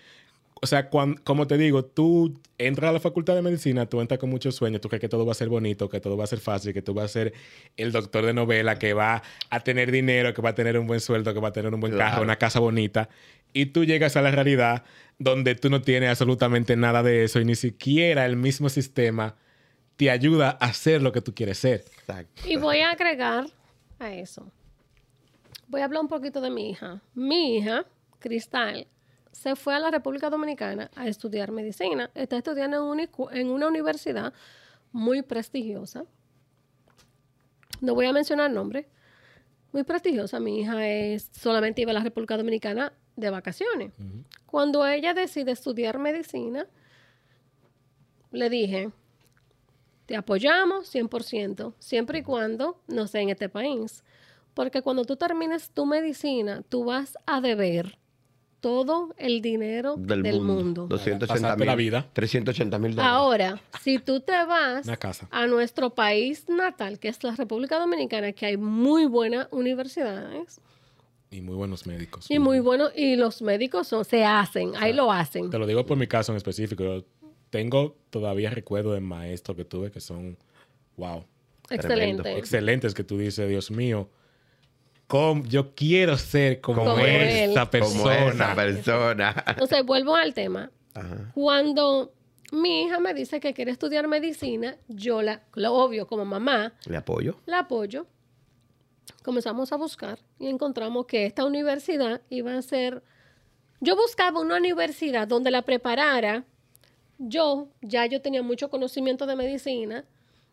o sea, cuan- como te digo, tú entras a la facultad de medicina, tú entras con muchos sueños, tú crees que todo va a ser bonito, que todo va a ser fácil, que tú vas a ser el doctor de novela, que va a tener dinero, que va a tener un buen sueldo, que va a tener un buen Claro. carro, una casa bonita. Y tú llegas a la realidad donde tú no tienes absolutamente nada de eso y ni siquiera el mismo sistema te ayuda a hacer lo que tú quieres ser. Exacto. Y voy a agregar a eso. Voy a hablar un poquito de mi hija. Mi hija, Cristal, se fue a la República Dominicana a estudiar medicina. Está estudiando en una, icu- en una universidad muy prestigiosa. No voy a mencionar nombre. Muy prestigiosa. Mi hija es, solamente iba a la República Dominicana de vacaciones. Cuando ella decide estudiar medicina, le dije, te apoyamos 100%, siempre y cuando no sea en este país. Porque cuando tú termines tu medicina, tú vas a deber todo el dinero Del, del, mundo. mundo. 280 Pasarte la mil. vida. 380 mil dólares. Ahora, si tú te vas a nuestro país natal, que es la República Dominicana, que hay muy buenas universidades Y muy buenos médicos. y muy buenos, y los médicos son, se hacen, ahí lo hacen. Te lo digo por mi caso en específico. Yo tengo todavía recuerdos de maestros que tuve que son, wow, Excelente. excelentes que tú dices, Dios mío, ¿cómo- yo quiero ser como, Como él. esa persona. Como esa persona. Entonces, vuelvo al tema. Ajá. Cuando mi hija me dice que quiere estudiar medicina, yo la, lo obvio como mamá, Le apoyo. la apoyo. Comenzamos a buscar y encontramos que esta universidad iba a ser... Yo buscaba una universidad donde la preparara. Yo, ya yo tenía mucho conocimiento de medicina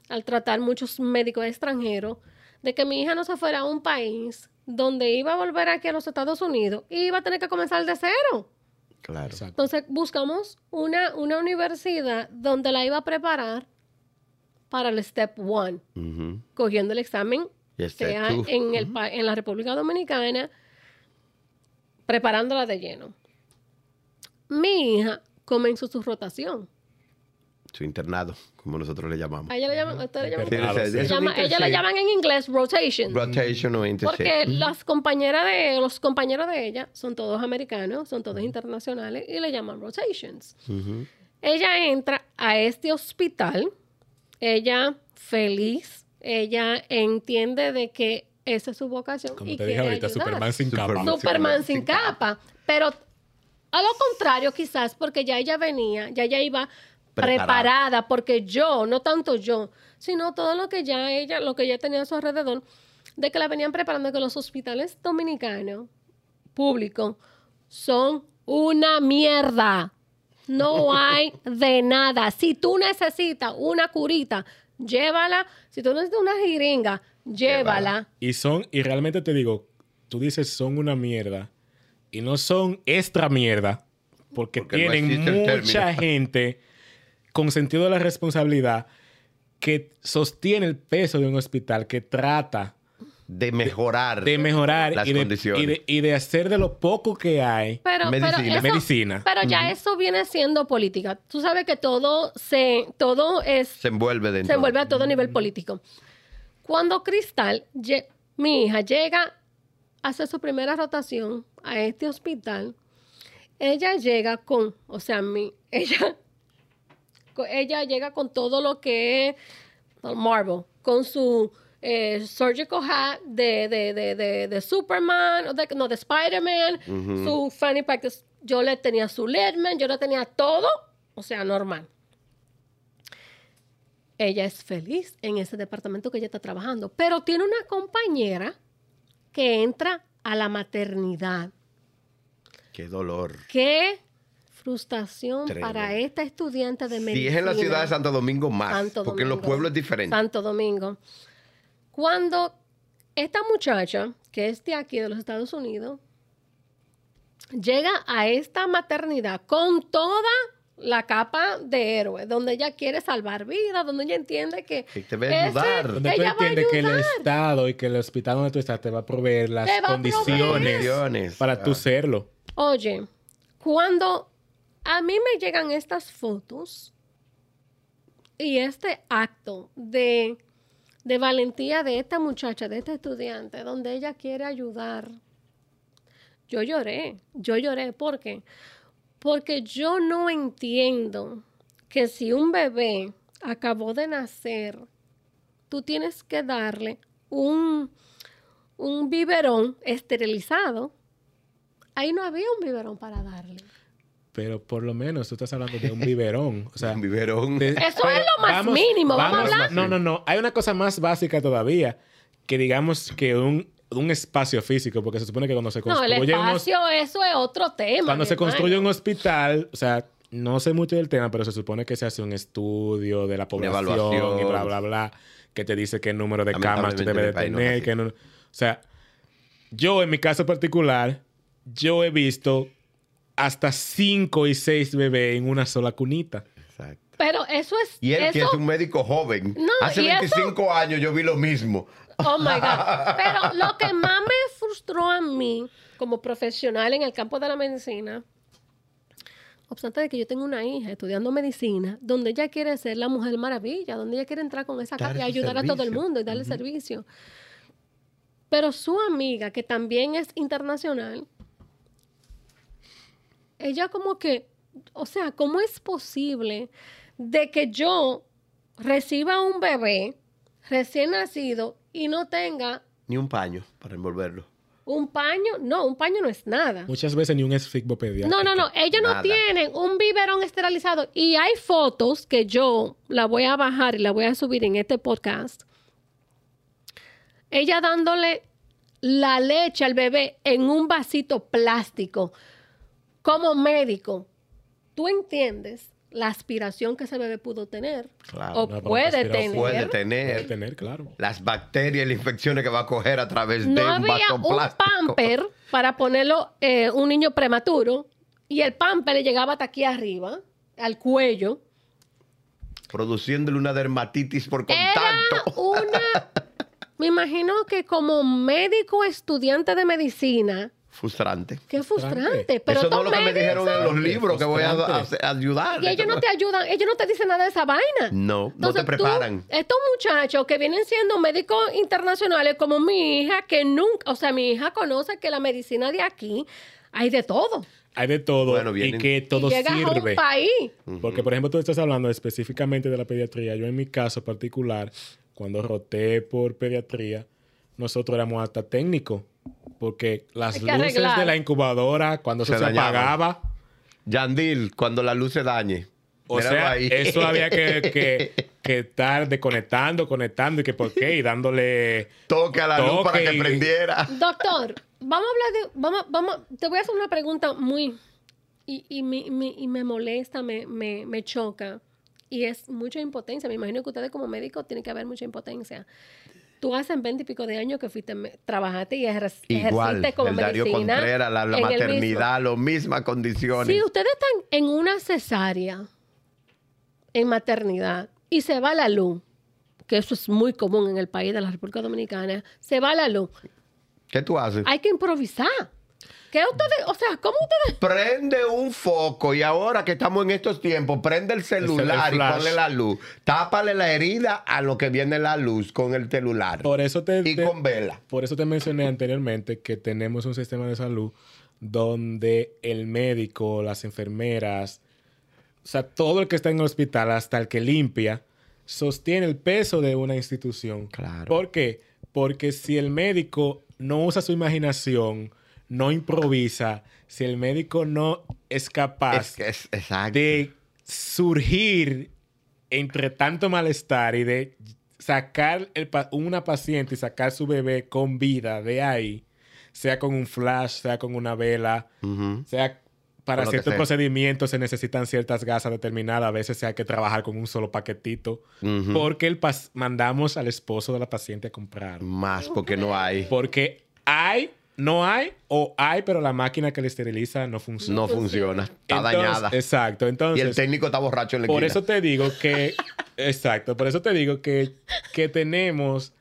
al tratar muchos médicos extranjeros, de que mi hija no se fuera a un país donde iba a volver aquí a los Estados Unidos y iba a tener que comenzar de cero. Claro. Exacto. Entonces buscamos una, una universidad donde la iba a preparar para el Step One, cogiendo el examen sea en, el, pa- en la República Dominicana, preparándola de lleno. Mi hija comenzó su rotación. Su internado, como nosotros le llamamos. A ella le llaman, ustedes le llaman, sí, llama- en inglés rotation. Rotation o internship. Porque las compañeras de, los compañeros de ella son todos americanos, son todos internacionales y le llaman rotations. Ella entra a este hospital, ella feliz, ella entiende de que esa es su vocación Como y te dije ahorita, ayudar. Superman sin capa. Superman. Superman sin sin capa. Pero a lo contrario, quizás, porque ya ella venía, ya ella iba Preparada. preparada, porque yo, no tanto yo, sino todo lo que ya ella, lo que ella tenía a su alrededor, de que la venían preparando que los hospitales dominicanos públicos son una mierda. No [laughs] hay de nada. Si tú necesitas una curita, llévala. Si tú necesitas una jeringa, llévala. Y son, y realmente te digo, tú dices son una mierda y no son extra mierda porque, tienen mucha gente con sentido de la responsabilidad que sostiene el peso de un hospital, que trata De mejorar. de mejorar Las y de, condiciones. y, de, y de hacer de lo poco que hay. Pero, Medicina. pero eso- Medicina. Pero ya eso viene siendo política. Tú sabes que todo se, todo es, se envuelve dentro. se envuelve a todo nivel político. Cuando Cristal, mi hija, llega a hacer su primera rotación a este hospital, ella llega con, o sea, mi, [laughs] ella, ella llega con todo lo que es Marvel, con su eh, surgical hat de, de, de, de, de Superman, de- no, de Spider-Man, su fanny pack, yo le tenía su Leadman, yo le tenía todo, o sea, normal. Ella es feliz en ese departamento que ella está trabajando, pero tiene una compañera que entra a la maternidad. Qué dolor. Qué frustración Tremendo. para esta estudiante de medicina. Si es en la ciudad de Santo Domingo, más. Santo porque en los pueblos es diferente. Santo Domingo. Cuando esta muchacha, que es de aquí, de los Estados Unidos, llega a esta maternidad con toda la capa de héroe, donde ella quiere salvar vidas, donde ella entiende que... Que te va a ese- ayudar. Donde tú ella va a entiendes que el. Estado y que el hospital donde tú estás te va a proveer las a Condiciones. para tú Ah. serlo. Oye, cuando a mí me llegan estas fotos y este acto de, de valentía de esta muchacha, de esta estudiante, donde ella quiere ayudar, yo lloré, yo lloré, ¿por qué? Porque yo no entiendo que si un bebé acabó de nacer, tú tienes que darle un, un biberón esterilizado. Ahí no había un biberón para darle. Pero por lo menos tú estás hablando de un biberón. O sea, [laughs] Un biberón. de- Eso es lo más mínimo, vamos a hablar. No, no, no. Hay una cosa más básica todavía. Que digamos que un, un espacio físico. Porque se supone que cuando se No, el construye un hos- espacio, eso es otro tema. Cuando se hermano. construye un hospital, o sea, no sé mucho del tema, pero se supone que se hace un estudio de la población evaluación. y bla, bla, bla, que te dice qué número de camas tú debes de el no tener. qué no- O sea, yo en mi caso particular, yo he visto hasta cinco y seis bebés en una sola cunita. Exacto. Pero eso es. Y él, que es un médico joven. No, Hace y eso- 25 años yo vi lo mismo. Oh my God. [laughs] Pero lo que más me frustró a mí como profesional en el campo de la medicina, obstante de que yo tengo una hija estudiando medicina, donde ella quiere ser la mujer maravilla, donde ella quiere entrar con esa cara y ayudar a todo el mundo y darle servicio. Pero su amiga, que también es internacional, ella como que, o sea, ¿cómo es posible de que yo reciba un bebé recién nacido y no tenga Ni un paño para envolverlo. un paño? No, un paño no es nada. Muchas veces ni un esfigmo pediátrico. No, no, no, ellos no tienen un biberón esterilizado y hay fotos que yo la voy a bajar y la voy a subir en este podcast. Ella dándole la leche al bebé en un vasito plástico. Como médico, ¿tú entiendes la aspiración que ese bebé pudo tener? Claro. o No, pero puede tener. Puede Puede tener tener, claro. las bacterias y las infecciones que va a coger a través de No un había vaso un plástico. pamper para ponerlo eh, un niño prematuro y el pamper le llegaba hasta aquí arriba, al cuello. Produciéndole una dermatitis por Era contacto. una... [laughs] Me imagino que como médico estudiante de medicina, Frustrante. qué Frustrante. Pero Eso no es lo que me dijeron en los libros que voy a, Frustrante. a- a ayudar. Y ellos no te ayudan, ellos no te dicen nada de esa vaina. No, no Entonces, te preparan. tú- estos muchachos que vienen siendo médicos internacionales, como mi hija, que nunca, o sea, mi hija conoce que la medicina de aquí hay de todo. Hay de todo Bueno, y que todo y llegas a sirve. un país. Porque, por ejemplo, tú estás hablando específicamente de la pediatría. Yo, en mi caso particular, cuando roté por pediatría, nosotros éramos hasta técnicos. Porque las luces arreglar. de la incubadora, cuando Se apagaba, Yandil, cuando la luz se dañe. o sea, ahí. eso había que, que, [laughs] que estar desconectando, conectando y que por qué, y dándole... Toque a la luz para que y- prendiera. Doctor, vamos a hablar de. Vamos, vamos, te voy a hacer una pregunta muy. Y, y, me, me- y me molesta, me, me, me choca. Y es mucha impotencia. Me imagino que ustedes, como médicos, tiene que haber mucha impotencia. Tú hace veinte y pico de años que fuiste, trabajaste y ejer- Igual, ejerciste como el Darío medicina. Contreras, la, maternidad, las mismas condiciones. Si ustedes están en una cesárea, en maternidad, y se va la luz, que eso es muy común en el país de la República Dominicana, se va la luz, ¿Qué tú haces? hay que improvisar. ¿Qué ustedes, o sea, cómo ustedes... Prende un foco y ahora que estamos en estos tiempos, prende el celular el y ponle la luz. Tápale la herida a lo que viene la luz con el celular. Por eso te, y te- con vela. Por eso te mencioné anteriormente que tenemos un sistema de salud donde el médico, las enfermeras, o sea, todo el que está en el hospital, hasta el que limpia, sostiene el peso de una institución. Claro. ¿Por qué? Porque si el médico no usa su imaginación, no improvisa, si el médico no es capaz Es es de surgir entre tanto malestar y de sacar el una paciente y sacar su bebé con vida de ahí, sea con un flash, sea con una vela, sea para ciertos sea. procedimientos se necesitan ciertas gasas determinadas, a veces se hay que trabajar con un solo paquetito, porque el mandamos al esposo de la paciente a comprar. Más porque no hay. Porque hay, no hay, o hay, pero la máquina que le esteriliza no funciona. No funciona. Está Entonces, dañada. Exacto. Y Entonces, el técnico está borracho en la por esquina. eso te digo que, [laughs] exacto, por eso te digo que, que tenemos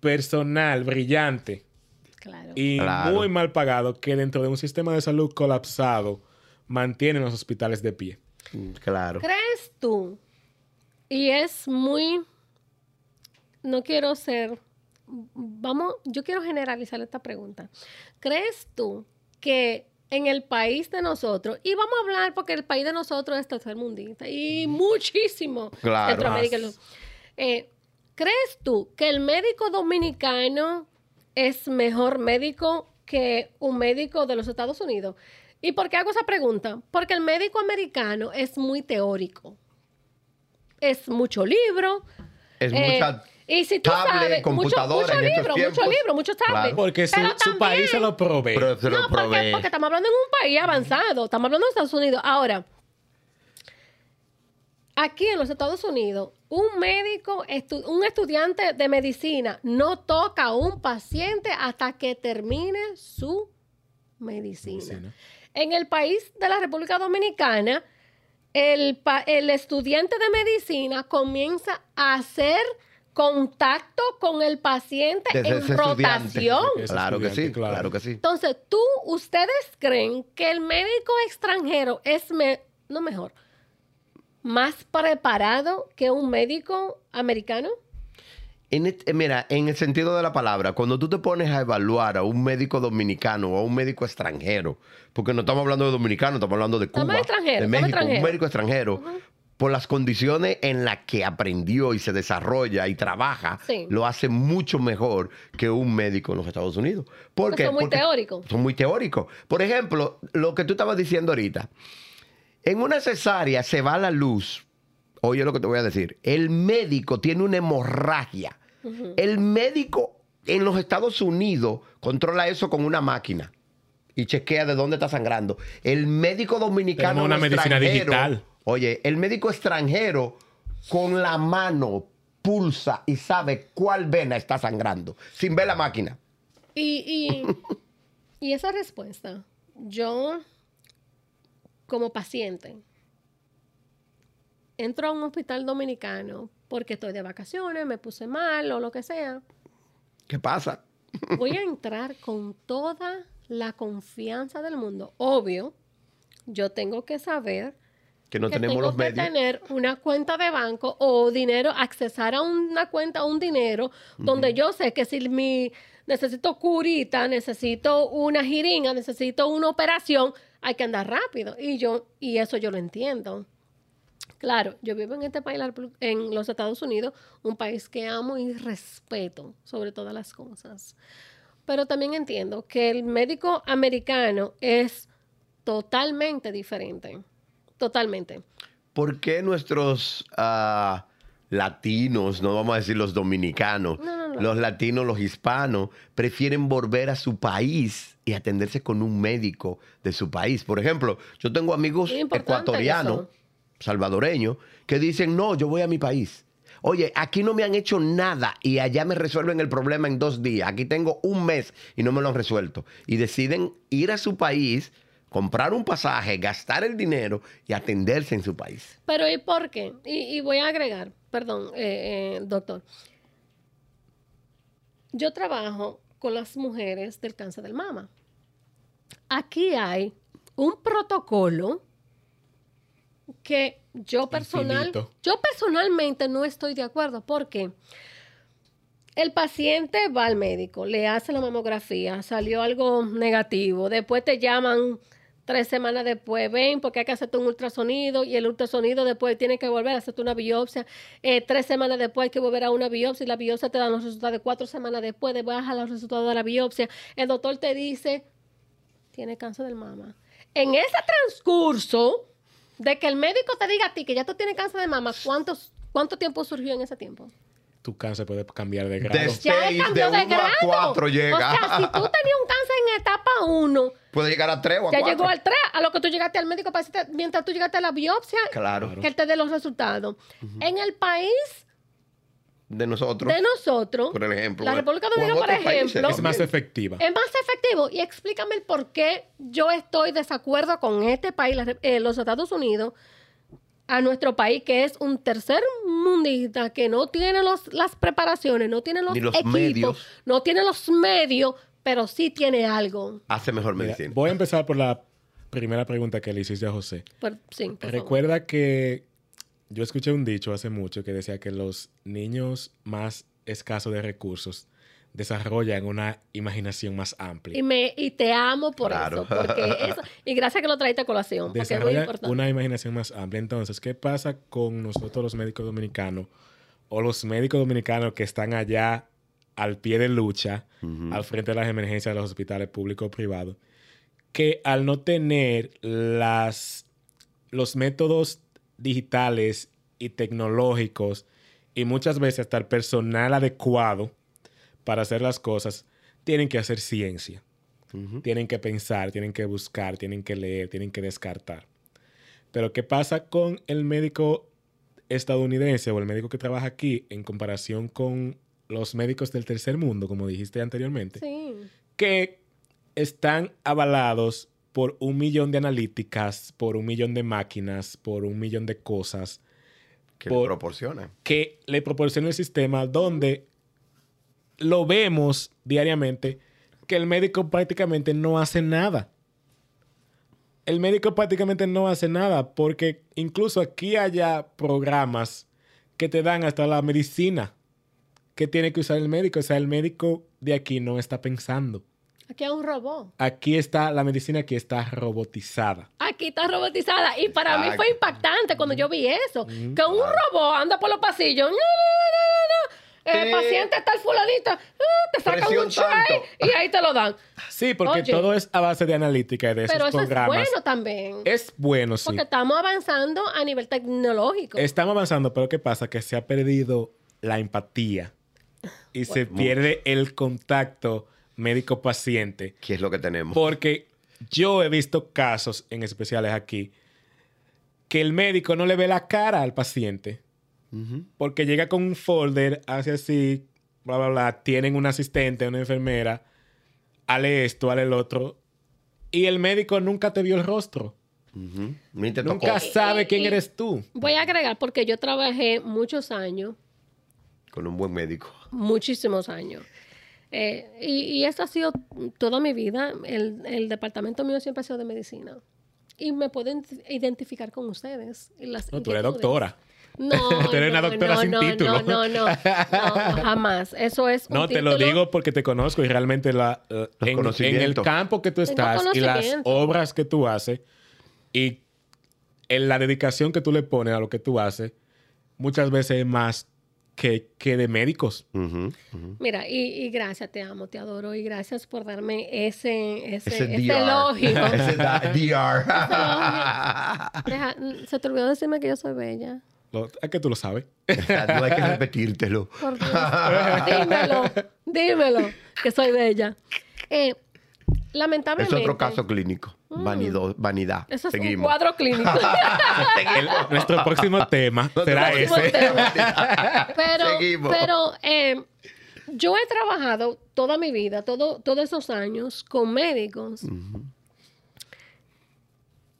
personal brillante Claro. y Claro. muy mal pagado que dentro de un sistema de salud colapsado mantienen los hospitales de pie. Mm, Claro. ¿Crees tú? Y es muy... No quiero ser... Vamos, yo quiero generalizar esta pregunta. ¿Crees tú que en el país de nosotros, y vamos a hablar porque el país de nosotros es tercermundista y muchísimo Claro. Centroamérica. Eh, ¿Crees tú que el médico dominicano es mejor médico que un médico de los Estados Unidos? ¿Y por qué hago esa pregunta? Porque el médico americano es muy teórico. Es mucho libro. Es eh, mucha y si tú tablet, sabes, mucho, computadora mucho en estos libro, mucho libro, mucho tablet. Claro. Porque su, su país se lo provee. Pero se lo no, porque, provee. porque estamos hablando en un país avanzado, estamos hablando de Estados Unidos. Ahora, aquí en los Estados Unidos, un médico, estu- un estudiante de medicina no toca a un paciente hasta que termine su medicina. Medicina. En el país de la República Dominicana, el, pa- el estudiante de medicina comienza a hacer contacto con el paciente Desde en rotación. Claro que sí, claro. claro que sí. Entonces, ¿tú, ustedes creen que el médico extranjero es, me- no mejor, más preparado que un médico americano? En et- eh, mira, en el sentido de la palabra, cuando tú te pones a evaluar a un médico dominicano o a un médico extranjero, porque no estamos hablando de dominicano, estamos hablando de Cuba, extranjero, de México, un extranjero. médico extranjero, por las condiciones en las que aprendió y se desarrolla y trabaja, Sí. lo hace mucho mejor que un médico en los Estados Unidos. ¿Por Porque qué? son muy teóricos. Son muy teóricos. Por ejemplo, lo que tú estabas diciendo ahorita, en una cesárea se va la luz. Oye lo que te voy a decir. El médico tiene una hemorragia. El médico en los Estados Unidos controla eso con una máquina y chequea de dónde está sangrando. El médico dominicano Tenemos una medicina digital. Oye, el médico extranjero con la mano pulsa y sabe cuál vena está sangrando sin ver la máquina. Y, y, y esa respuesta, yo, como paciente, entro a un hospital dominicano porque estoy de vacaciones, me puse mal o lo que sea. ¿Qué pasa? Voy a entrar con toda la confianza del mundo. Obvio, yo tengo que saber Que no que tenemos tengo los que medios. tener una cuenta de banco o dinero, accesar a una cuenta, un dinero, donde yo sé que si mi necesito curita, necesito una jiringa, necesito una operación, hay que andar rápido. Y yo, y eso yo lo entiendo. Claro, yo vivo en este país, en los Estados Unidos, un país que amo y respeto sobre todas las cosas. Pero también entiendo que el médico americano es totalmente diferente. Totalmente. ¿Por qué nuestros ah, latinos, no vamos a decir los dominicanos, No, no, no. los latinos, los hispanos, prefieren volver a su país y atenderse con un médico de su país? Por ejemplo, yo tengo amigos ecuatorianos, eso. salvadoreños, que dicen, no, yo voy a mi país. Oye, aquí no me han hecho nada y allá me resuelven el problema en dos días. Aquí tengo un mes y no me lo han resuelto. Y deciden ir a su país, comprar un pasaje, gastar el dinero y atenderse en su país. Pero ¿y por qué? Y, y voy a agregar, perdón, eh, eh, doctor. Yo trabajo con las mujeres del cáncer del mama. Aquí hay un protocolo que yo personal, Infinito. yo personalmente no estoy de acuerdo porque el paciente va al médico, le hace la mamografía, salió algo negativo, después te llaman tres semanas después, ven porque hay que hacerte un ultrasonido y el ultrasonido después tiene que volver a hacerte una biopsia, Eh, tres semanas después hay que volver a una biopsia y la biopsia te dan los resultados cuatro semanas después de bajar los resultados de la biopsia, el doctor te dice, tiene cáncer del mama. En ese transcurso de que el médico te diga a ti que ya tú tienes cáncer de mama, ¿cuántos, ¿cuánto tiempo surgió en ese tiempo? Tu cáncer puede cambiar de grado. Des- Ya Seis, cambió de de, uno a grado. cuatro llega. O sea, si tú tenías un cáncer en etapa 1, Puede llegar a tres o a ya cuatro. llegó al 3, a lo que tú llegaste al médico para decirte, mientras tú llegaste a la biopsia, Claro. que él te dé los resultados. En el país De nosotros. de nosotros, por ejemplo. la República Dominicana, por países ejemplo, es más efectiva. es más efectivo. Y explícame el por qué yo estoy desacuerdo con este país, la- eh, los Estados Unidos, a nuestro país, que es un tercer mundista, que no tiene los, las preparaciones, no tiene los, equipos, medios. no tiene los medios, pero sí tiene algo. Hace mejor Mira, medicina. voy a empezar por la primera pregunta que le hiciste a José. Por- sí, por favor. Recuerda que yo escuché un dicho hace mucho que decía que los niños más escasos de recursos desarrollan una imaginación más amplia. Y, me, y te amo por Claro. eso. Porque eso. Y gracias que lo traiste a colación. Porque es muy importante. una imaginación más amplia. Entonces, ¿qué pasa con nosotros los médicos dominicanos o los médicos dominicanos que están allá al pie de lucha, al frente de las emergencias de los hospitales públicos o privados? Que al no tener las, los métodos digitales y tecnológicos y muchas veces hasta el personal adecuado para hacer las cosas, tienen que hacer ciencia. Tienen que pensar, tienen que buscar, tienen que leer, tienen que descartar. Pero ¿qué pasa con el médico estadounidense o el médico que trabaja aquí en comparación con los médicos del tercer mundo, como dijiste anteriormente? Sí. Que están avalados por un millón de analíticas, por un millón de máquinas, por un millón de cosas Que por- le proporciona. que le proporciona el sistema donde lo vemos diariamente que el médico prácticamente no hace nada. El médico prácticamente no hace nada porque incluso aquí haya programas que te dan hasta la medicina que tiene que usar el médico. O sea, el médico de aquí no está pensando. Aquí hay un robot. Aquí está la medicina que está robotizada. Aquí está robotizada. Y para mí fue impactante cuando yo vi eso. Que un robot anda por los pasillos. No, no, no, no. El Eh, paciente está el fulanito. ah, te sacan un tanto. y ahí te lo dan. Sí, porque Oye. todo es a base de analítica y de esos Pero eso es bueno también. Es bueno, sí. Porque estamos avanzando a nivel tecnológico. Estamos avanzando, pero ¿qué pasa? Que se ha perdido la empatía y se pierde el contacto médico-paciente. ¿Qué es lo que tenemos? Porque yo he visto casos en especiales aquí que el médico no le ve la cara al paciente Porque llega con un folder, hace así, bla, bla, bla, tienen un asistente, una enfermera, hale esto, hale el otro, y el médico nunca te vio el rostro. Te tocó. Nunca sabe Y- quién y- eres tú. Voy a agregar porque yo trabajé muchos años, Con un buen médico. muchísimos años. Eh, y, y esto ha sido toda mi vida. El, el departamento mío siempre ha sido de medicina. Y me puedo ident- identificar con ustedes. las No, tú eres doctora. [laughs] No, [laughs] Tú eres una no, doctora no, sin no, título. No, no, no, no, jamás. Eso es un No, te lo digo porque te conozco y realmente la, eh, en, en el campo que tú estás y las obras que tú haces y en la dedicación que tú le pones a lo que tú haces, muchas veces es más que, que de médicos. Mira, y, y gracias, te amo, te adoro y gracias por darme ese, ese, Ese ese DR. elogio. [laughs] Ese da- DR. Deja- se te olvidó decirme que yo soy bella. Lo- es que tú lo sabes. [laughs] no hay que repetírtelo. Por Dios. dímelo, dímelo, que soy bella. Eh, Es lamentablemente. otro caso clínico. Vanido- vanidad. Eso es un Seguimos. cuadro clínico. [laughs] El- nuestro próximo tema será Próximo ese. tema. pero, [laughs] Seguimos. pero eh, yo he trabajado toda mi vida, todo, todos esos años con médicos.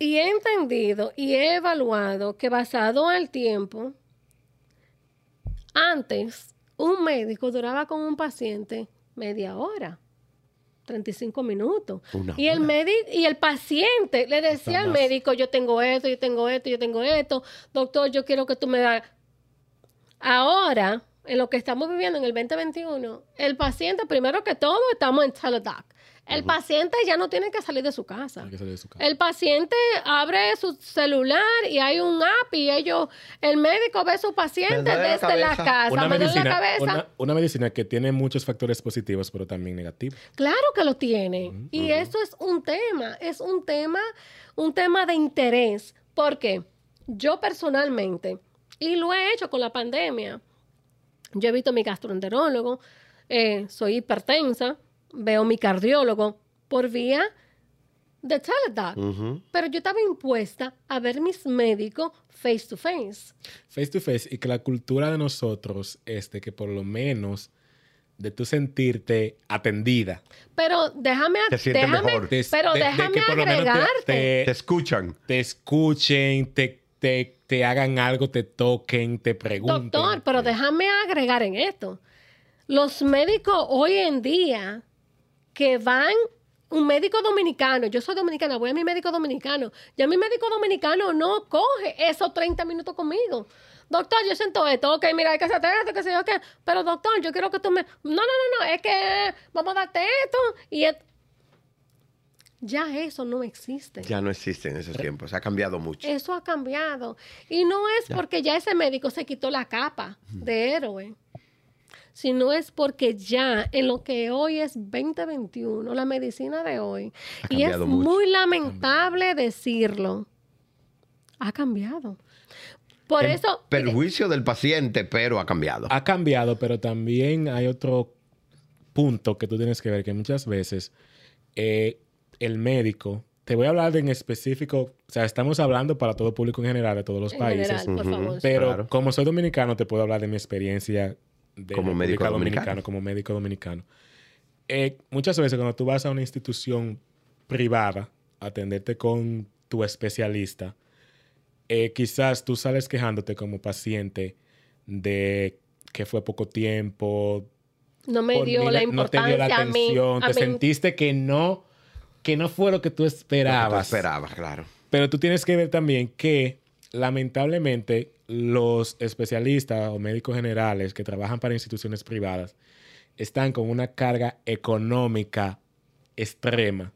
Y he entendido y he evaluado que basado en el tiempo, antes un médico duraba con un paciente media hora. 35 minutos. Una y el médico y el paciente le decía al médico, yo tengo esto, yo tengo esto, yo tengo esto, doctor, yo quiero que tú me das. Ahora, en lo que estamos viviendo en el 2021, el paciente, primero que todo, estamos en teledoc. El paciente ya no tiene que salir de su casa. Hay que salir de su casa. El paciente abre su celular y hay un app y ellos, el médico ve a su paciente la desde la casa, Una me duele la medicina, cabeza. una, una medicina que tiene muchos factores positivos, pero también negativos. Claro que lo tiene. Y eso es un tema, es un tema, un tema de interés. Porque yo personalmente, y lo he hecho con la pandemia, yo he visto a mi gastroenterólogo, eh, soy hipertensa, veo a mi cardiólogo por vía de teledoc. Ujú. Pero yo estaba impuesta a ver mis médicos face to face. Face to face y que la cultura de nosotros es de que por lo menos de tú sentirte atendida. Pero déjame, Te sientes déjame, mejor. De- pero de- de déjame que por lo menos te- agregarte. Te te, escuchan. te escuchen, te, te, te hagan algo, te toquen, te pregunten. Doctor, pero déjame agregar en esto. Los médicos hoy en día que van, un médico dominicano, yo soy dominicana, voy a mi médico dominicano, ya mi médico dominicano no coge esos 30 minutos conmigo. doctor, yo siento esto, ok, mira, hay que hacerte esto, qué sé yo qué, pero doctor, yo quiero que tú me... No, no, no, no, es que vamos a darte esto y... et- Ya eso no existe. Ya no existe en esos tiempos. Ha cambiado mucho. Eso ha cambiado. Y no es porque ya ese médico se quitó la capa de héroe, sino es porque ya en lo que hoy es 2021, la medicina de hoy, Ha y es mucho. muy lamentable decirlo, ha cambiado. Por eso, Perjuicio del paciente, pero ha cambiado. Ha cambiado, pero también hay otro punto que tú tienes que ver, que muchas veces eh, el médico, te voy a hablar de en específico, o sea, estamos hablando para todo público en general, de todos los en países, general, por Ujú. favor. pero Claro. como soy dominicano, te puedo hablar de mi experiencia de Como médico dominicano. Dominicana, como médico dominicano. Eh, muchas veces cuando tú vas a una institución privada a atenderte con tu especialista, eh, quizás tú sales quejándote como paciente de que fue poco tiempo, no me por dio mí la no te importancia dio la a mí. atención, a te mí- sentiste que no, que no fue lo que tú Lo que tú esperabas. esperabas, claro. Pero tú tienes que ver también que lamentablemente los especialistas o médicos generales que trabajan para instituciones privadas están con una carga económica extrema.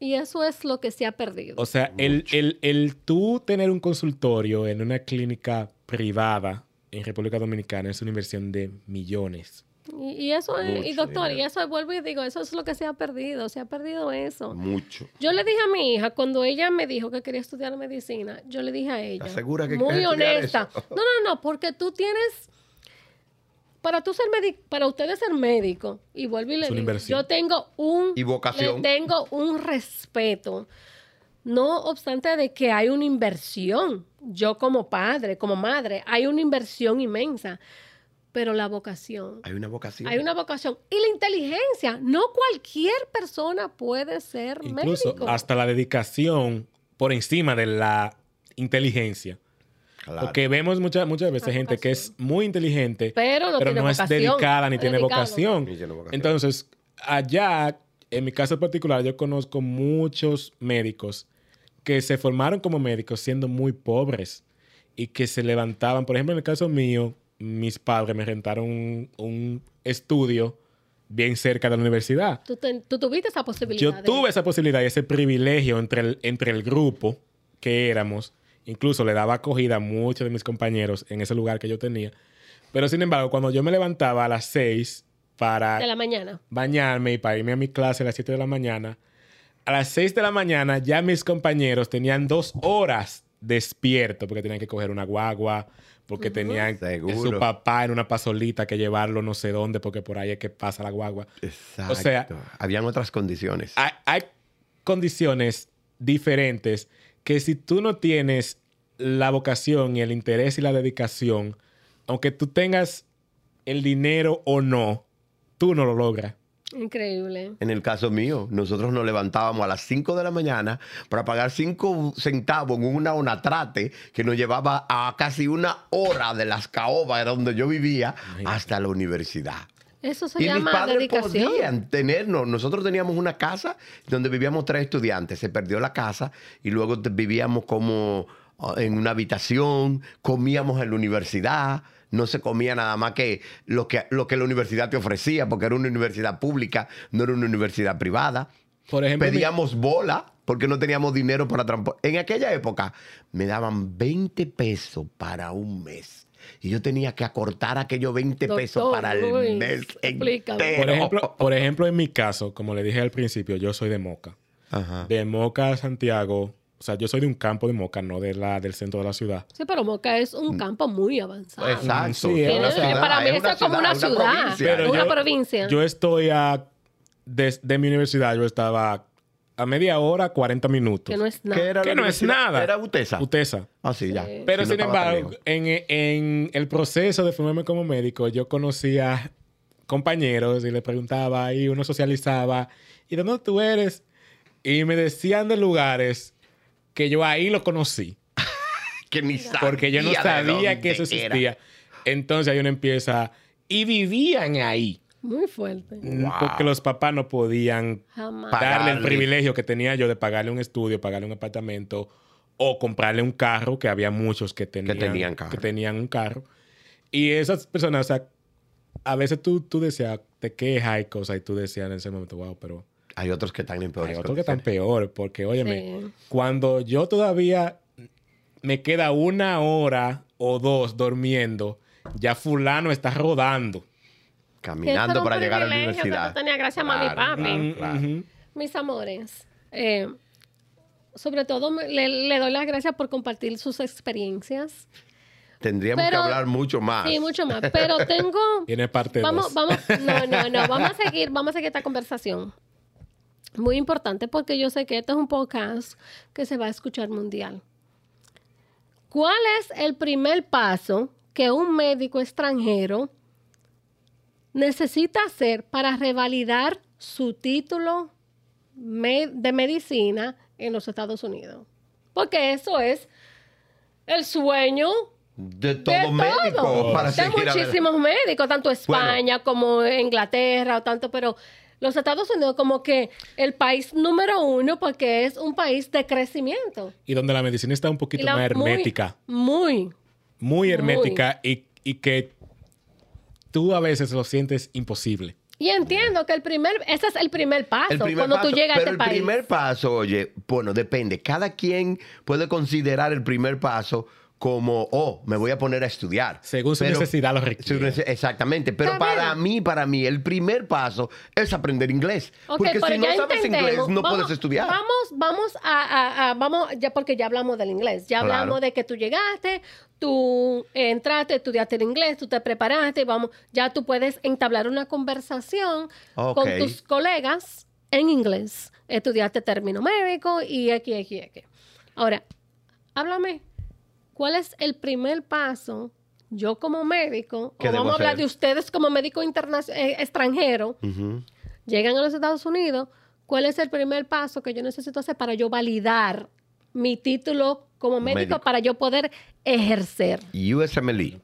Y eso es lo que se ha perdido. O sea, el, el, el tú tener un consultorio en una clínica privada en República Dominicana es una inversión de millones. Y, y eso, es- y Mucho doctor, y eso vuelvo y digo, eso es lo que se ha perdido, se ha perdido eso. Mucho. Yo le dije a mi hija, cuando ella me dijo que quería estudiar medicina, yo le dije a ella, ¿Estás segura que muy honesta, eso? no, no, no, porque tú tienes, para tú ser médico, para ustedes ser médico, y vuelvo y le digo, inversión. yo tengo un, Y vocación. le tengo un respeto, no obstante de que hay una inversión, yo como padre, como madre, hay una inversión inmensa, pero la vocación, Hay una vocación. hay una vocación. Y la inteligencia. No cualquier persona puede ser Incluso médico. hasta la dedicación por encima de la inteligencia. Claro. Porque vemos muchas muchas veces La gente que es muy inteligente, Pero no tiene es vocación. dedicada ni tiene Dedicado. vocación. Ni tiene vocación. Entonces, allá, en mi caso particular, yo conozco muchos médicos que se formaron como médicos siendo muy pobres y que se levantaban. Por ejemplo, en el caso mío, mis padres me rentaron un, un estudio bien cerca de la universidad. Tú, te- tú tuviste esa posibilidad. Yo de- tuve esa posibilidad y ese privilegio entre el, entre el grupo que éramos. Incluso le daba acogida a muchos de mis compañeros en ese lugar que yo tenía. Pero sin embargo, cuando yo me levantaba a las 6 para de la mañana. bañarme y para irme a mi clase a las 7 de la mañana, a las 6 de la mañana ya mis compañeros tenían dos horas despiertos porque tenían que coger una guagua, porque tenían Seguro. su papá en una pasolita que llevarlo no sé dónde porque por ahí es que pasa la guagua. Exacto. O sea- habían otras condiciones. hay, hay condiciones diferentes que si tú no tienes la vocación y el interés y la dedicación, aunque tú tengas el dinero o no, tú no lo logras. Increíble. En el caso mío, nosotros nos levantábamos a las 5 de la mañana para pagar 5 centavos en una onatrate que nos llevaba a casi una hora de las caobas, era donde yo vivía, hasta la universidad. Eso se Y mis padres dedicación. podían tenernos. Nosotros teníamos una casa donde vivíamos tres estudiantes. Se perdió la casa y luego vivíamos como ah, en una habitación, comíamos en la universidad. No se comía nada más que lo, que lo que la universidad te ofrecía, porque era una universidad pública, no era una universidad privada. Por ejemplo, mi- Pedíamos bola porque no teníamos dinero para transporte. En aquella época me daban 20 pesos para un mes. Y yo tenía que acortar aquellos 20 pesos para el uy, mes explícame. entero. por ejemplo, por ejemplo, en mi caso, como le dije al principio, yo soy de Moca. Ajá. De Moca a Santiago, o sea, yo soy de un campo de Moca, no de la, del centro de la ciudad. Sí, pero Moca es un campo muy avanzado. Exacto. Sí, es es una una ciudad, para mí es eso es como una ciudad. provincia. Pero Una provincia. Yo estoy a. De, de mi universidad, yo estaba a media hora, 40 minutos. que no es ¿Qué nada. era Que no es nada. Era UTESA. UTESA. Ah, sí, ya. Sí. Pero Sí, sin embargo, en, en el proceso de formarme como médico, yo conocía compañeros y les preguntaba y uno socializaba. ¿Y de dónde tú eres? Y me decían de lugares que yo ahí lo conocí. [laughs] que ni sabía Porque yo no sabía que eso era. existía. Entonces ahí uno empieza. Y vivían ahí. Muy fuerte. Wow. Porque los papás no podían Jamás. Darle el privilegio que tenía yo de pagarle un estudio, pagarle un apartamento o comprarle un carro, que había muchos que tenían, tenían carro. que tenían un carro. Y esas personas, o sea, a veces tú, tú decías, te quejas y cosas, y tú decías en ese momento, wow, pero Hay otros que están en peores hay otros que están peor, porque, óyeme, Sí. cuando yo todavía me queda una hora o dos durmiendo, ya fulano está rodando. Caminando para llegar a la universidad. tú tenías gracias a mami y Claro, papi. claro, Mm, claro. ujú. Mis amores, eh, sobre todo le, le doy las gracias por compartir sus experiencias. Tendríamos Pero- que hablar mucho más. Sí, mucho más. Pero tengo. Tiene parte vamos, dos. vamos, no, no, no. [laughs] Vamos a seguir, vamos a seguir esta conversación. Muy importante porque yo sé que este es un podcast que se va a escuchar mundial. ¿Cuál es el primer paso que un médico extranjero necesita hacer para revalidar su título de medicina en los Estados Unidos? Porque eso es el sueño De de todo médico todo. para de muchísimos médicos, tanto España como Inglaterra, o tanto, pero los Estados Unidos como que el país número uno porque es un país de crecimiento. Y donde la medicina está un poquito la- más hermética. Muy, muy. Muy, hermética y, y que tú a veces lo sientes imposible. Y entiendo que el primer, ese es el primer paso El primer cuando paso, tú llegas a pero este el país. primer paso, oye, bueno, depende. Cada quien puede considerar el primer paso como, oh, me voy a poner a estudiar. Según su Pero- necesidad lo requiere. Exactamente. Pero Está para bien. mí, para mí, el primer paso es aprender inglés. Porque si no sabes entendemos. inglés, no Vamos- puedes estudiar. Vamos, vamos a, a- a- vamos, ya porque ya hablamos del inglés. Ya Claro. hablamos de que tú llegaste, tú entraste, estudiaste el inglés, tú te preparaste, vamos, ya tú puedes entablar una conversación con tus colegas en inglés. Estudiaste término médico y X, X, X. Ahora, háblame, ¿cuál es el primer paso? Yo como médico, ¿Qué o vamos a hablar hacer? de ustedes como médico eh, extranjero, llegan a los Estados Unidos, ¿cuál es el primer paso que yo necesito hacer para yo validar mi título como médico, Médico. para yo poder ejercer? USMLE.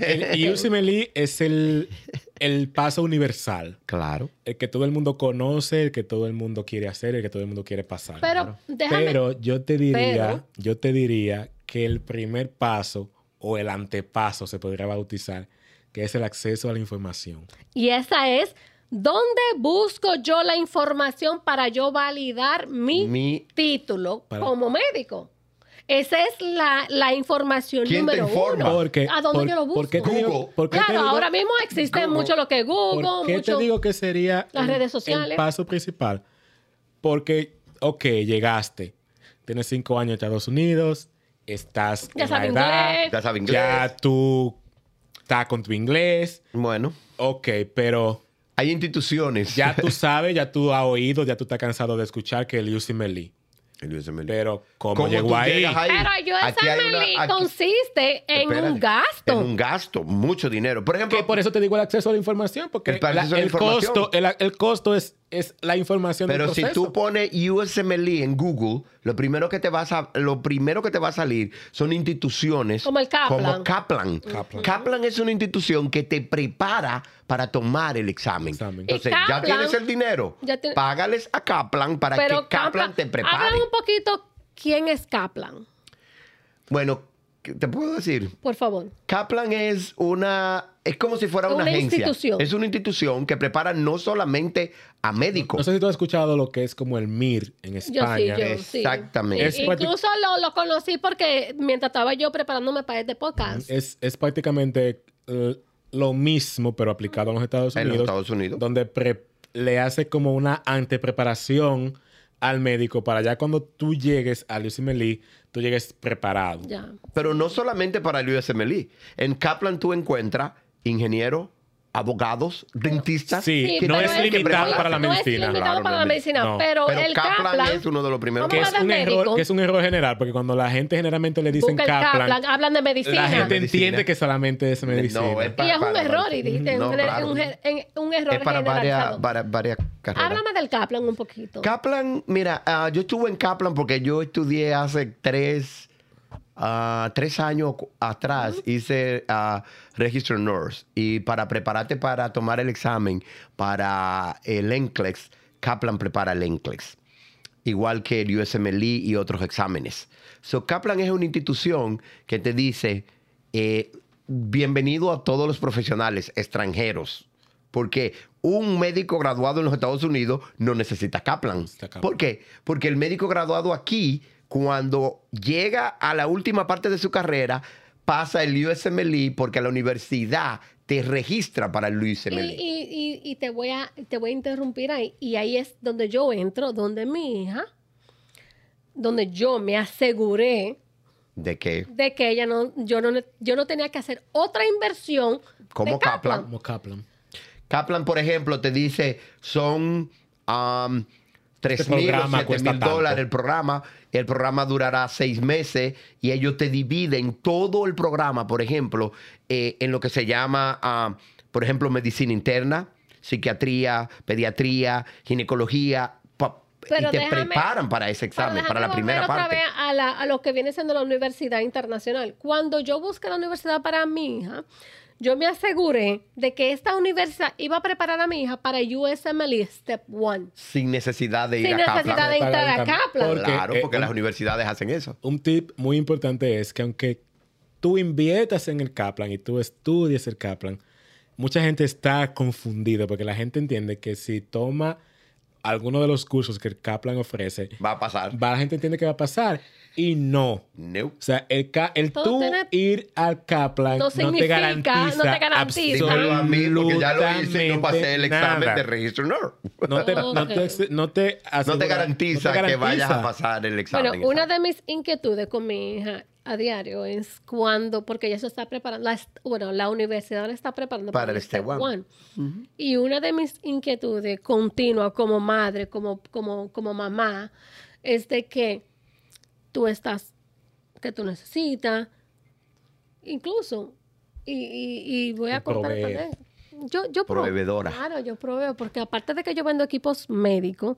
El UCMLE es el, el paso universal. claro. El que todo el mundo conoce, el que todo el mundo quiere hacer, el que todo el mundo quiere pasar. Pero déjame, Pero yo te diría, Pero- yo te diría que el primer paso o el antepaso se podría bautizar, que es el acceso a la información. y esa es, ¿dónde busco yo la información para yo validar mi, Mi- título Para- como médico? Esa es la, la información ¿Quién te número informa? uno. Porque, ¿A dónde por- yo lo busco? ¿por qué te digo- Google. por qué te Claro, digo- ahora mismo existe Google. mucho lo que es Google, ¿Por qué mucho... te digo que sería las redes sociales? el paso principal? Porque, ok, llegaste, tienes cinco años en Estados Unidos, estás Ya en sabes la edad, inglés. Ya sabes inglés. ya tú estás con tu inglés, Bueno, ok, pero hay instituciones. ya tú [laughs] sabes, ya tú has oído, ya tú estás cansado de escuchar que el UCMLE. El USMLE. Pero, ¿cómo, ¿Cómo llegó tú ahí? llegas ahí? Pero yo Aquí hay una- Meli, aquí- consiste en Espérate. un gasto. En un gasto, mucho dinero. Por ejemplo, Que por eso te digo el acceso a la información, porque El acceso la- a la el, información. costo, el, el costo es, es la información del Pero si proceso. tú pones USMLE en Google, lo primero que te va a, lo primero que te va a salir son instituciones Como el Kaplan. como Kaplan. Kaplan. Kaplan es una institución que te prepara para tomar el examen. Examen. Entonces, ya tienes el dinero. ya tiene- Págales a Kaplan para Pero que Kaplan, te prepare. Háblame un poquito quién es Kaplan, Bueno, ¿qué te puedo decir? por favor. Kaplan es una, es como si fuera una, Una agencia. institución. Es una institución que prepara no solamente a médicos. No sé si tú has escuchado lo que es como el MIR en Yo sí, España. yo Exactamente. sí. Es prácti- Incluso lo, lo conocí porque mientras estaba yo preparándome para este podcast. Es, es prácticamente eh, lo mismo, pero aplicado en los Estados En los Unidos. Estados Unidos. Donde pre- le hace como una antepreparación al médico para ya cuando tú llegues al UCMLE, tú llegues preparado. Ya. Pero no solamente para el USMLE. En Kaplan tú encuentras ingenieros, abogados, dentistas. Sí, Sí, no es limitado para la no medicina. es limitado Claro, para no la medicina, no. pero, Pero el Kaplan, Kaplan, es uno de los primeros Que a es, un error, que es un error general, porque cuando la gente generalmente le dicen Kaplan, Kaplan, hablan de medicina. la gente Medicina. entiende que solamente es medicina. No, es y para- es un para- error, y dijiste, No, un, claro. un- un error Es para varias, para- varias carreras. Háblame del Kaplan un poquito. Kaplan, mira, ah, yo estuve en Kaplan porque yo estudié hace tres, ah, tres años atrás, hice Register Nurse. Y para prepararte para tomar el examen para el NCLEX, Kaplan prepara el NCLEX. igual que el USMLE y otros exámenes. So, Kaplan es una institución que te dice, eh, bienvenido a todos los profesionales extranjeros, porque un médico graduado en los Estados Unidos no necesita Kaplan. Necesita Kaplan. ¿Por qué? Porque el médico graduado aquí, cuando llega a la última parte de su carrera, pasa el USMLE porque la universidad te registra para el USMLE. y- y- y te, voy a, te voy a interrumpir ahí. Y ahí es donde yo entro, donde mi hija, donde yo me aseguré ¿De qué? de que ella no, yo no, yo no tenía que hacer otra inversión. Como de Kaplan. Como Kaplan. Kaplan, por ejemplo, te dice, son um, 3 mil o programa 7 cuesta mil tanto. dólares el programa. El programa durará seis meses y ellos te dividen todo el programa, por ejemplo, eh, en lo que se llama, ah, por ejemplo, medicina interna, psiquiatría, pediatría, ginecología. Pero y te déjame- preparan para ese examen, para la primera parte. A, la- a lo que viene siendo la universidad internacional. Cuando yo busqué la universidad para mi hija, yo me aseguré de que esta universidad iba a preparar a mi hija para USMLE Step 1. Sin necesidad de ir Sin a Kaplan. necesidad de entrar a Kaplan. Porque, Claro, eh, porque un- las universidades hacen eso. Un tip muy importante es que aunque tú inviertas en el Kaplan y tú estudies el Kaplan, mucha gente está confundida porque la gente entiende que si toma alguno de los cursos que el Kaplan ofrece, Va a pasar. va, la gente entiende que va a pasar y no. No. O sea, el, ca- el tú tiene- ir al Kaplan No no, te garantiza, no te garantiza. Dímelo a mí, porque ya lo hice y no pasé el examen absolutamente de registro. No. No te, no te, no te No asegura- te garantiza, que vayas a pasar el examen. Bueno, una de mis inquietudes con mi hija a diario es cuando, porque ella se está preparando, la bueno, la universidad la está preparando Para el Step One. Y una de mis inquietudes continuas como madre, como, como, como mamá, es de que tú estás, que tú necesitas, incluso, y, y- y voy a contar. Yo, yo pro- Proveedora. Claro, yo proveo, porque aparte de que yo vendo equipos médicos,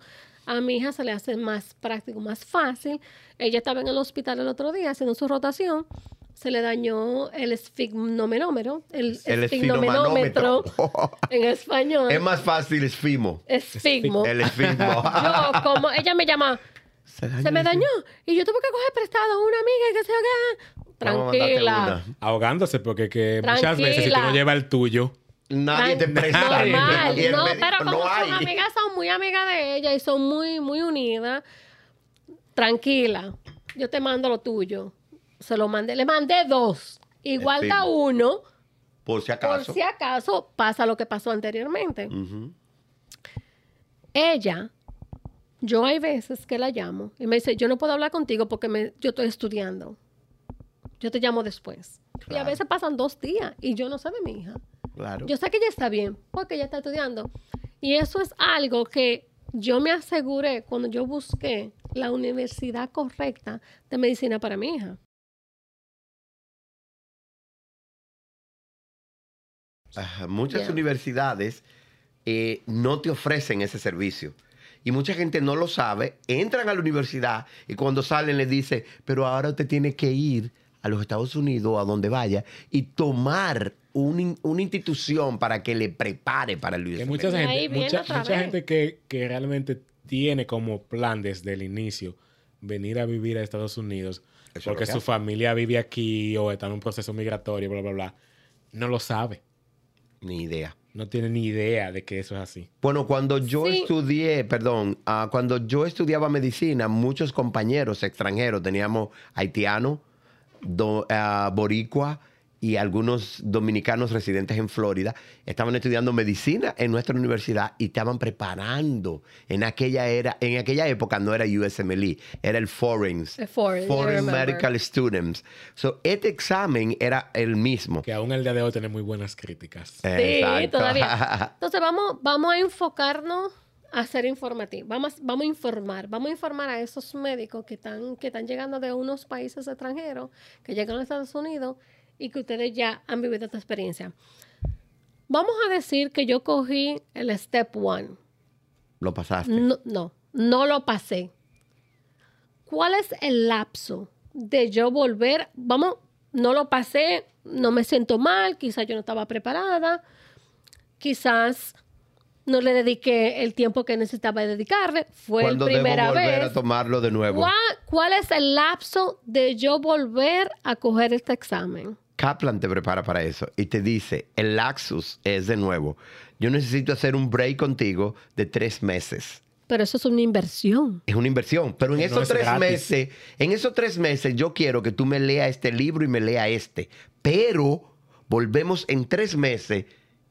a mi hija se le hace más práctico, más fácil. Ella estaba en el hospital el otro día haciendo su rotación. Se le dañó el esfigmomenómetro, el, El esfigmomanómetro. [laughs] en español. es más fácil esfimo. Esfigmo. El esfigmo. [laughs] Yo, como ella me llama, se me dañó. Y yo tuve que coger prestado a una amiga y que se haga. Tranquila. Ahogándose porque que muchas veces si tú Tranquila. no llevas el tuyo, Nadie te presta. Normal. Y el No, médico, pero como no sus hay. amigas son muy amigas de ella y son muy, muy unidas, tranquila. Yo te mando lo tuyo. Se lo mandé. Le mandé dos. Y guarda firme. uno Por si por acaso. si acaso pasa lo que pasó anteriormente. Ella, yo hay veces que la llamo y me dice, yo no puedo hablar contigo porque me, yo estoy estudiando. Yo te llamo después. Y a veces pasan dos días y yo no sé de mi hija. Claro. Yo sé que ella está bien porque ella está estudiando. Y eso es algo que yo me aseguré cuando yo busqué la universidad correcta de medicina para mi hija. Ajá, Muchas universidades eh, no te ofrecen ese servicio. Y mucha gente no lo sabe, entran a la universidad y cuando salen les dice, pero ahora usted tiene que ir a los Estados Unidos, a donde vaya, y tomar un una institución para que le prepare para el que USMLE. mucha gente, mucha, mucha que, que realmente tiene como plan desde el inicio venir a vivir a Estados Unidos Eso porque que su hace. familia vive aquí o está en un proceso migratorio, bla, bla, bla, no lo sabe. Ni idea. No tiene ni idea de que eso es así. Bueno, cuando yo Sí. estudié, perdón, ah, cuando yo estudiaba medicina, muchos compañeros extranjeros, teníamos haitianos, do- ah, boricua y algunos dominicanos residentes en Florida, estaban estudiando medicina en nuestra universidad y estaban preparando. En aquella, era, en aquella época no era USMLE, era el Foreign, Foreign remember. Medical Students. So, este examen era el mismo. Que aún el día de hoy tiene muy buenas críticas. Sí, Exacto. todavía. [laughs] Entonces vamos, vamos a enfocarnos a ser informativos. Vamos, vamos a informar. Vamos a informar a esos médicos que están, que están llegando de unos países extranjeros, que llegan a Estados Unidos y que ustedes ya han vivido esta experiencia. Vamos a decir que yo cogí el Step One. Lo pasaste. No, no, no lo pasé. ¿Cuál es el lapso de yo volver? Vamos, no lo pasé, no me siento mal, quizás yo no estaba preparada, quizás no le dediqué el tiempo que necesitaba dedicarle. Fue la ¿Cuándo debo primera volver vez. a tomarlo de nuevo? ¿Cuál, cuál es el lapso de yo volver a coger este examen? Kaplan te prepara para eso y te dice, el laxus es de nuevo. Yo necesito hacer un break contigo de tres meses. Pero eso es una inversión. Es una inversión, pero en No esos es tres gratis. meses, en esos tres meses yo quiero que tú me leas este libro y me lea este. Pero volvemos en tres meses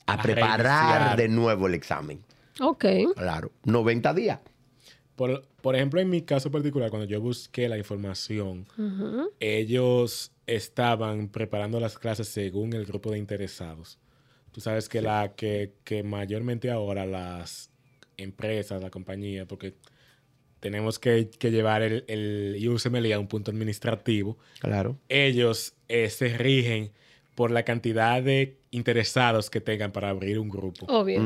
a, A preparar reiniciar. de nuevo el examen. Ok. Claro, 90 días. Por, por ejemplo, en mi caso particular, cuando yo busqué la información, ellos estaban preparando las clases según el grupo de interesados. Tú sabes que la que, que mayormente ahora las empresas, la compañía, porque tenemos que, que llevar el, el USMLE a un punto administrativo, Claro. ellos eh, se rigen por la cantidad de interesados que tengan para abrir un grupo. Obvio.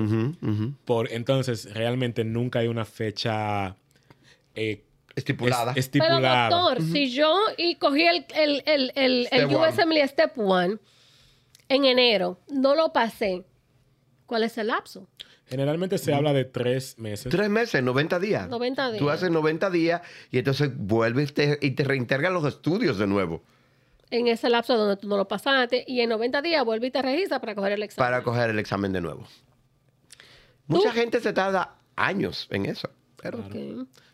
Por, entonces, realmente nunca hay una fecha eh, Estipulada. es- Pero estipulada. doctor, si yo y cogí el, el, el, el, el Step one. USMLE Step 1 en enero, no lo pasé, ¿cuál es el lapso? Generalmente se habla de tres meses. Tres meses, 90 días. 90 días. Tú haces 90 días y entonces vuelves te- y te reintegran los estudios de nuevo En ese lapso donde tú no lo pasaste y en 90 días vuelve y te registra para coger el examen. para coger el examen de nuevo. Mucha gente se tarda años en eso, pero.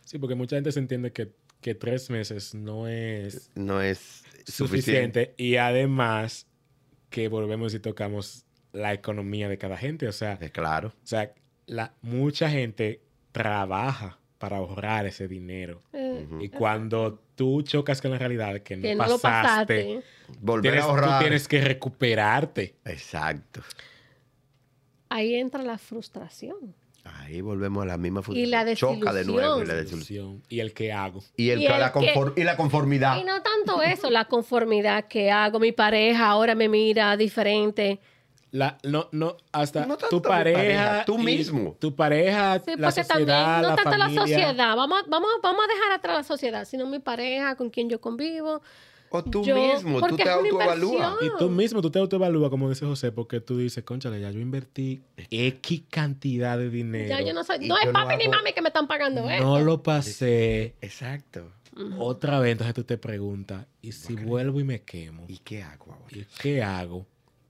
Sí, porque mucha gente se entiende que, que tres meses no es no es suficiente. suficiente. Y además que volvemos y tocamos la economía de cada gente. O sea, Eh, Claro. o sea la, mucha gente trabaja para ahorrar ese dinero. Eh, Y cuando tú chocas con la realidad de que no, que no pasaste, pasaste. Volver tienes, a tú ahorrar. tienes que recuperarte. Exacto. Ahí entra la frustración. Ahí volvemos a la misma Y la función. Choca de nuevo y la desilusión. desilusión. Y el que hago. Y, el, Y el la que- confor- y la conformidad. Y no tanto eso, la conformidad que hago. Mi pareja ahora me mira diferente. La, no, no, hasta No tanto tu pareja. pareja, tú mismo. Tu pareja, Sí, la porque sociedad, también, no la tanto la familia. sociedad. Vamos, vamos, vamos a dejar atrás la sociedad, sino mi pareja con quien yo convivo. O tú Yo- mismo, tú te autoevalúas. Y tú mismo, tú te autoevalúas, como dice José, porque tú dices, conchale, ya yo invertí X cantidad de dinero. Ya yo no soy, no es papi ni mami que me están pagando ¿eh? No esto. lo pasé. Exacto. Otra vez, entonces tú te preguntas, ¿y si vuelvo y me quemo? ¿Y qué hago ahora? ¿Y qué hago?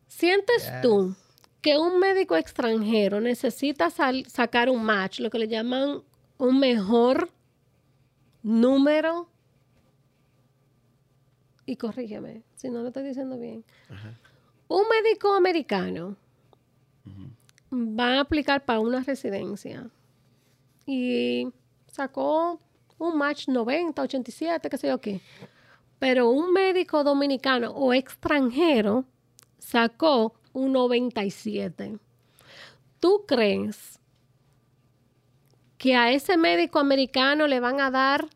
¿Sientes Yes. tú que un médico extranjero necesita sal- sacar un match, lo que le llaman un mejor número? Y corrígeme si no lo estoy diciendo bien. Un médico americano va a aplicar para una residencia y sacó un match 90, 87, qué sé yo qué. Pero un médico dominicano o extranjero sacó un 97. ¿Tú crees que a ese médico americano le van a dar,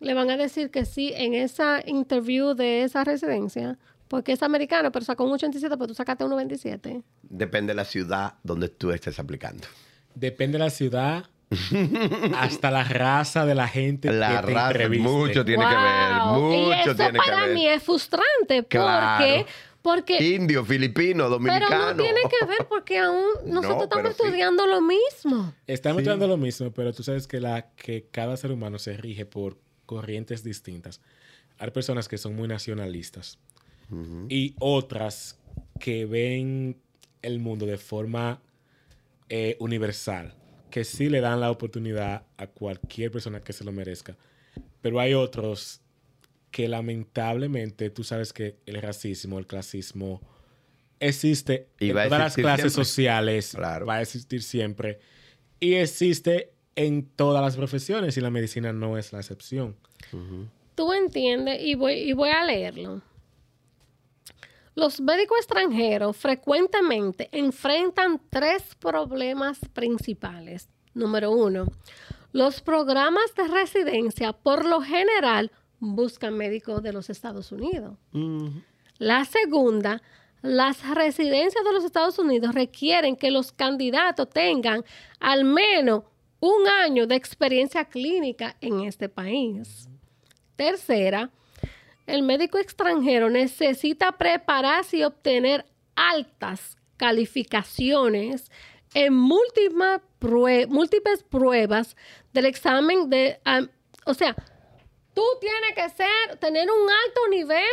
le van a decir que sí en esa interview de esa residencia? Porque es americano, pero sacó un 87, pero tú sacaste un 97. Depende de la ciudad donde tú estés aplicando. Depende de la ciudad [laughs] hasta la raza de la gente La que te raza, entreviste. mucho tiene que ver, Wow. y mucho eso tiene que para ver. mí es frustrante Claro. porque, porque Indio, filipino, pero dominicano. no tiene que ver porque aún [laughs] No, nosotros estamos pero sí. estudiando lo mismo. Estamos Sí. estudiando lo mismo, pero tú sabes que, la, que cada ser humano se rige por corrientes distintas. Hay personas que son muy nacionalistas y otras que ven el mundo de forma eh, universal, que sí le dan la oportunidad a cualquier persona que se lo merezca. Pero hay otros que lamentablemente tú sabes que el racismo, el clasismo existe Y en todas las clases siempre. sociales, Claro. va a existir siempre y existe en todas las profesiones y la medicina no es la excepción. Tú entiendes, y voy, y voy a leerlo. Los médicos extranjeros frecuentemente enfrentan tres problemas principales. Número uno, los programas de residencia por lo general buscan médicos de los Estados Unidos. La segunda, las residencias de los Estados Unidos requieren que los candidatos tengan al menos un año de experiencia clínica en este país. Tercera, el médico extranjero necesita prepararse y obtener altas calificaciones en múltiples, múltiples pruebas del examen de... o sea, tú tienes que ser, tener un alto nivel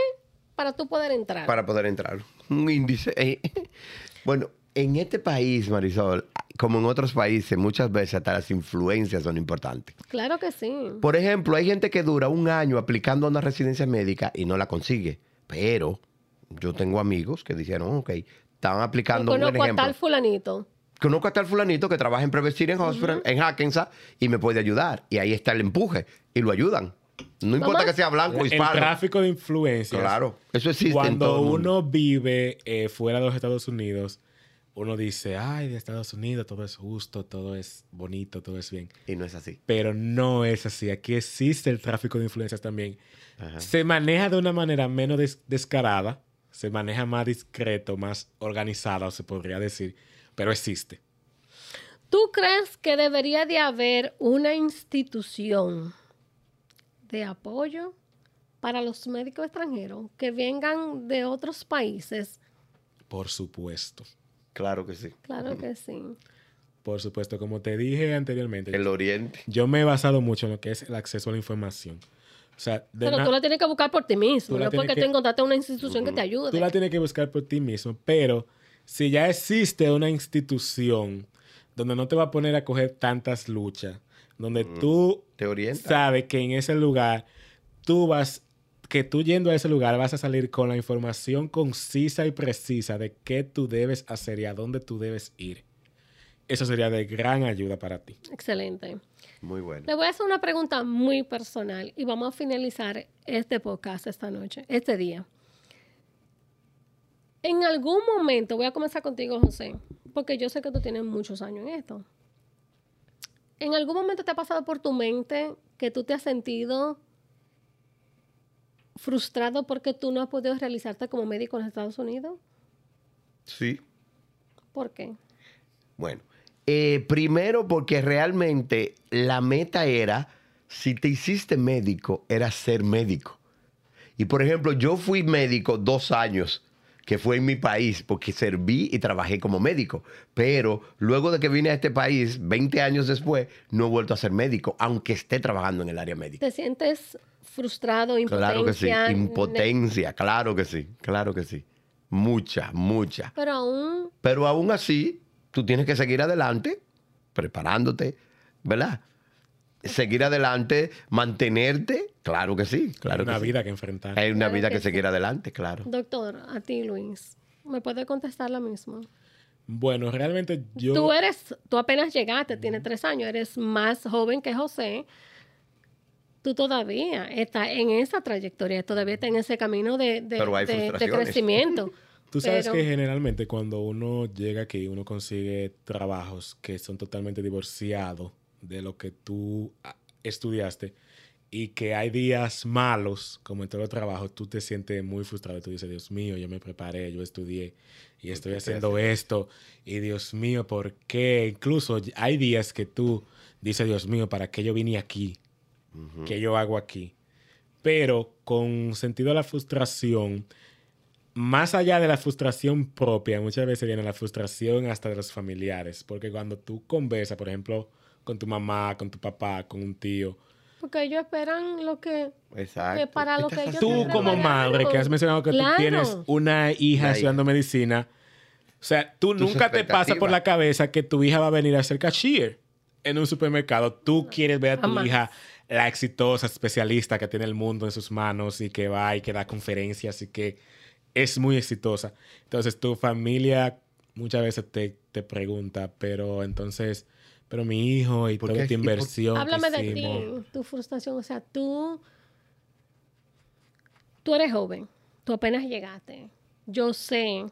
para tú poder entrar. Para poder entrar. Un índice. eh. [laughs] Bueno, en este país, Marisol, como en otros países, muchas veces hasta las influencias son importantes. Claro que sí. Por ejemplo, hay gente que dura un año aplicando a una residencia médica y no la consigue. Pero yo tengo amigos que dijeron, ok, estaban aplicando un conozco a ejemplo. tal fulanito. Conozco a tal fulanito que trabaja en Presbyterian Hospital, en Hackensack, y me puede ayudar. Y ahí está el empuje. Y lo ayudan. No importa Mamá. que sea blanco o El hispano. tráfico de influencias. Claro, eso existe en Cuando todo el mundo. uno vive eh, fuera de los Estados Unidos, uno dice, ay, de Estados Unidos todo es justo, todo es bonito, todo es bien. Y no es así. Pero no es así. Aquí existe el tráfico de influencias también. Ajá. Se maneja de una manera menos des- descarada, se maneja más discreto, más organizada, se podría decir, pero existe. ¿Tú crees que debería de haber una institución de apoyo para los médicos extranjeros que vengan de otros países? Por supuesto. Claro que sí. Claro que sí. Por supuesto, como te dije anteriormente, El Oriente. yo me he basado mucho en lo que es el acceso a la información. O sea, de Pero tú la tienes que buscar por ti mismo, no porque que- tú encontraste una institución que te ayude. Tú la tienes que buscar por ti mismo, pero si ya existe una institución donde no te va a poner a coger tantas luchas, donde tú Te sabes que en ese lugar tú vas, que tú yendo a ese lugar vas a salir con la información concisa y precisa de qué tú debes hacer y a dónde tú debes ir. Eso sería de gran ayuda para ti. Excelente. Muy bueno. Le voy a hacer una pregunta muy personal y vamos a finalizar este podcast esta noche, este día. En algún momento, voy a comenzar contigo, José, porque yo sé que tú tienes muchos años en esto. ¿En algún momento te ha pasado por tu mente que tú te has sentido frustrado porque tú no has podido realizarte como médico en los Estados Unidos? Sí. ¿Por qué? Bueno, eh, primero porque realmente la meta era, si te hiciste médico, era ser médico. Y por ejemplo, yo fui médico dos años, que fue en mi país, porque serví y trabajé como médico. Pero luego de que vine a este país, 20 años después, no he vuelto a ser médico, aunque esté trabajando en el área médica. ¿Te sientes frustrado, Claro que sí, impotencia? impotencia, claro que sí, claro que sí. Mucha, mucha. Pero aún Pero aún así, tú tienes que seguir adelante, preparándote, ¿verdad? Seguir adelante, mantenerte, claro que sí, claro una que sí. vida que enfrentar. Hay una Claro vida que que sí. seguir adelante, claro. Doctor, a ti, Luis, ¿me puede contestar la misma? Bueno, realmente yo... Tú eres, tú apenas llegaste, tienes tres años, eres más joven que José. Tú todavía estás en esa trayectoria, todavía estás en ese camino de, de- Pero hay de- de frustraciones. crecimiento. [laughs] Tú sabes Pero- que generalmente cuando uno llega aquí, uno consigue trabajos que son totalmente divorciados de lo que tú ah, estudiaste y que hay días malos, como en todo trabajo, tú te sientes muy frustrado. Tú dices, Dios mío, yo me preparé, yo estudié y estoy haciendo esto. Y Dios mío, ¿por qué? Incluso hay días que tú dices, Dios mío, ¿para qué yo vine aquí? ¿Qué yo hago aquí? Pero con sentido a la frustración, más allá de la frustración propia, muchas veces viene la frustración hasta de los familiares. Porque cuando tú conversas, por ejemplo, con tu mamá, con tu papá, con un tío, Porque ellos esperan lo que... Exacto. Que para lo que ellos tú como madre que has mencionado que Claro. tú tienes una hija Una estudiando medicina, o sea, tú Tus nunca te pasa por la cabeza que tu hija va a venir a ser cashier en un supermercado. Tú quieres ver a tu Jamás. hija la exitosa especialista que tiene el mundo en sus manos y que va y que da conferencias y que es muy exitosa. Entonces tu familia muchas veces te, te pregunta, pero entonces, pero mi hijo y ¿Por toda qué? esta ¿Y por- inversión. que Háblame de ti, tu frustración. O sea, tú, tú eres joven, tú apenas llegaste. Yo sé,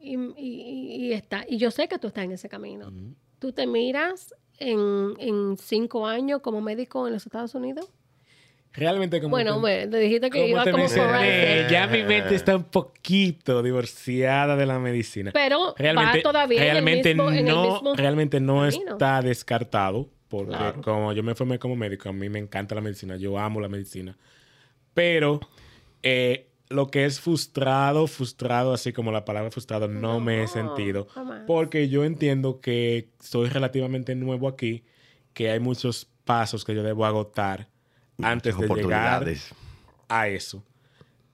y, y- y está, y yo sé que tú estás en ese camino. ¿Tú te miras en, en cinco años como médico en los Estados Unidos? Realmente como Bueno, te- te dijiste que iba como forense, [laughs] ya mi mente está un poquito divorciada de la medicina. pero realmente va todavía realmente en el mismo, en el no, mismo realmente no camino. está descartado porque Claro. como yo me formé como médico, a mí me encanta la medicina, yo amo la medicina. Pero eh, lo que es frustrado, frustrado, así como la palabra frustrado, no, me he sentido. jamás. Porque yo entiendo que soy relativamente nuevo aquí, que hay muchos pasos que yo debo agotar antes de llegar a eso.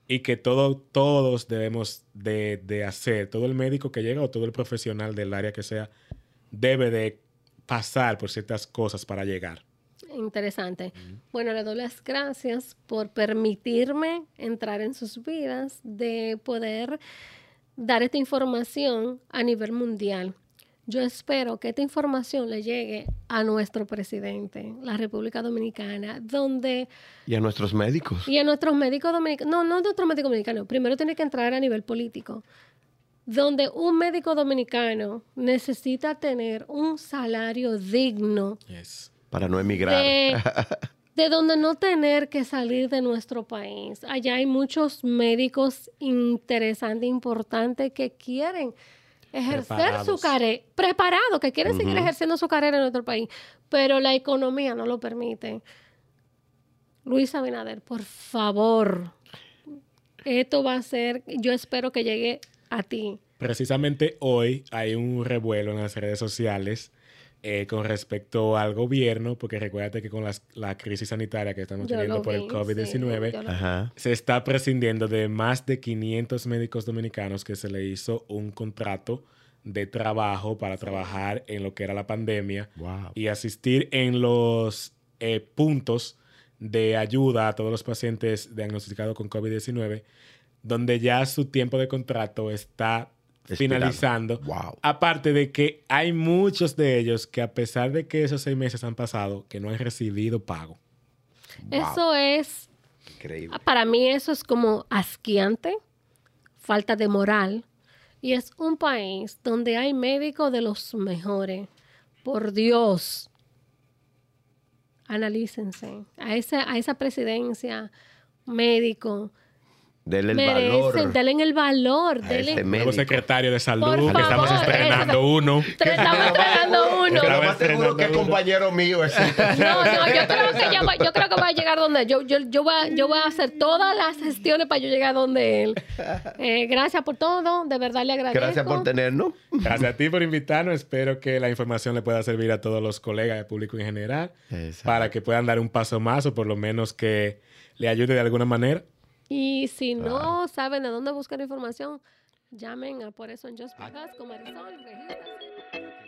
Y que todo, todos debemos de, de hacer, todo el médico que llega o todo el profesional del área que sea, debe de pasar por ciertas cosas para llegar. Interesante. Bueno, le doy las gracias por permitirme entrar en sus vidas, de poder dar esta información a nivel mundial. Yo espero que esta información le llegue a nuestro presidente, la República Dominicana, donde Y a nuestros médicos. y a nuestros médicos dominicanos, no, no a nuestros médicos dominicanos, primero tiene que entrar a nivel político, donde un médico dominicano necesita tener un salario digno Para no emigrar. de, [laughs] de donde no tener que salir de nuestro país. Allá hay muchos médicos interesantes, importantes, que quieren ejercer Preparados. su carrera, preparados, que quieren seguir ejerciendo su carrera en nuestro país, pero la economía no lo permite. Luis Abinader, por favor, esto va a ser, yo espero que llegue a ti. Precisamente hoy hay un revuelo en las redes sociales eh, con respecto al gobierno, porque recuérdate que con las- la crisis sanitaria que estamos Yo teniendo por el vi, COVID-19, sí, yo lo- Ajá. se está prescindiendo de más de 500 médicos dominicanos que se le hizo un contrato de trabajo para trabajar en lo que era la pandemia Wow. y asistir en los eh, puntos de ayuda a todos los pacientes diagnosticados con COVID-19, donde ya su tiempo de contrato está Finalizando. Wow. Aparte de que hay muchos de ellos que a pesar de que esos seis meses han pasado, que no han recibido pago. Eso es Increíble. Para mí eso es como asquiante, falta de moral. Y es un país donde hay médicos de los mejores. Por Dios. Analícense. A esa, a esa presidencia, médico. Denle el merecen, valor. denle el valor. denle- Nuevo secretario de salud, Por que estamos estrenando eso- uno. Te estamos entregando uno. Más seguro que es estrenando uno. compañero mío ese. [laughs] No, no, yo creo que, ya va- yo creo que va a llegar donde yo, yo, yo, voy a, yo voy a hacer todas las gestiones para yo llegar donde él. Eh, gracias por todo, de verdad le agradezco. Gracias por tenernos. Gracias a ti por invitarnos. Espero que la información le pueda servir a todos los colegas, al público en general, Exacto. para que puedan dar un paso más o por lo menos que le ayude de alguna manera. Y si no saben de dónde buscar información, llamen a Por eso en Just Because regístrate.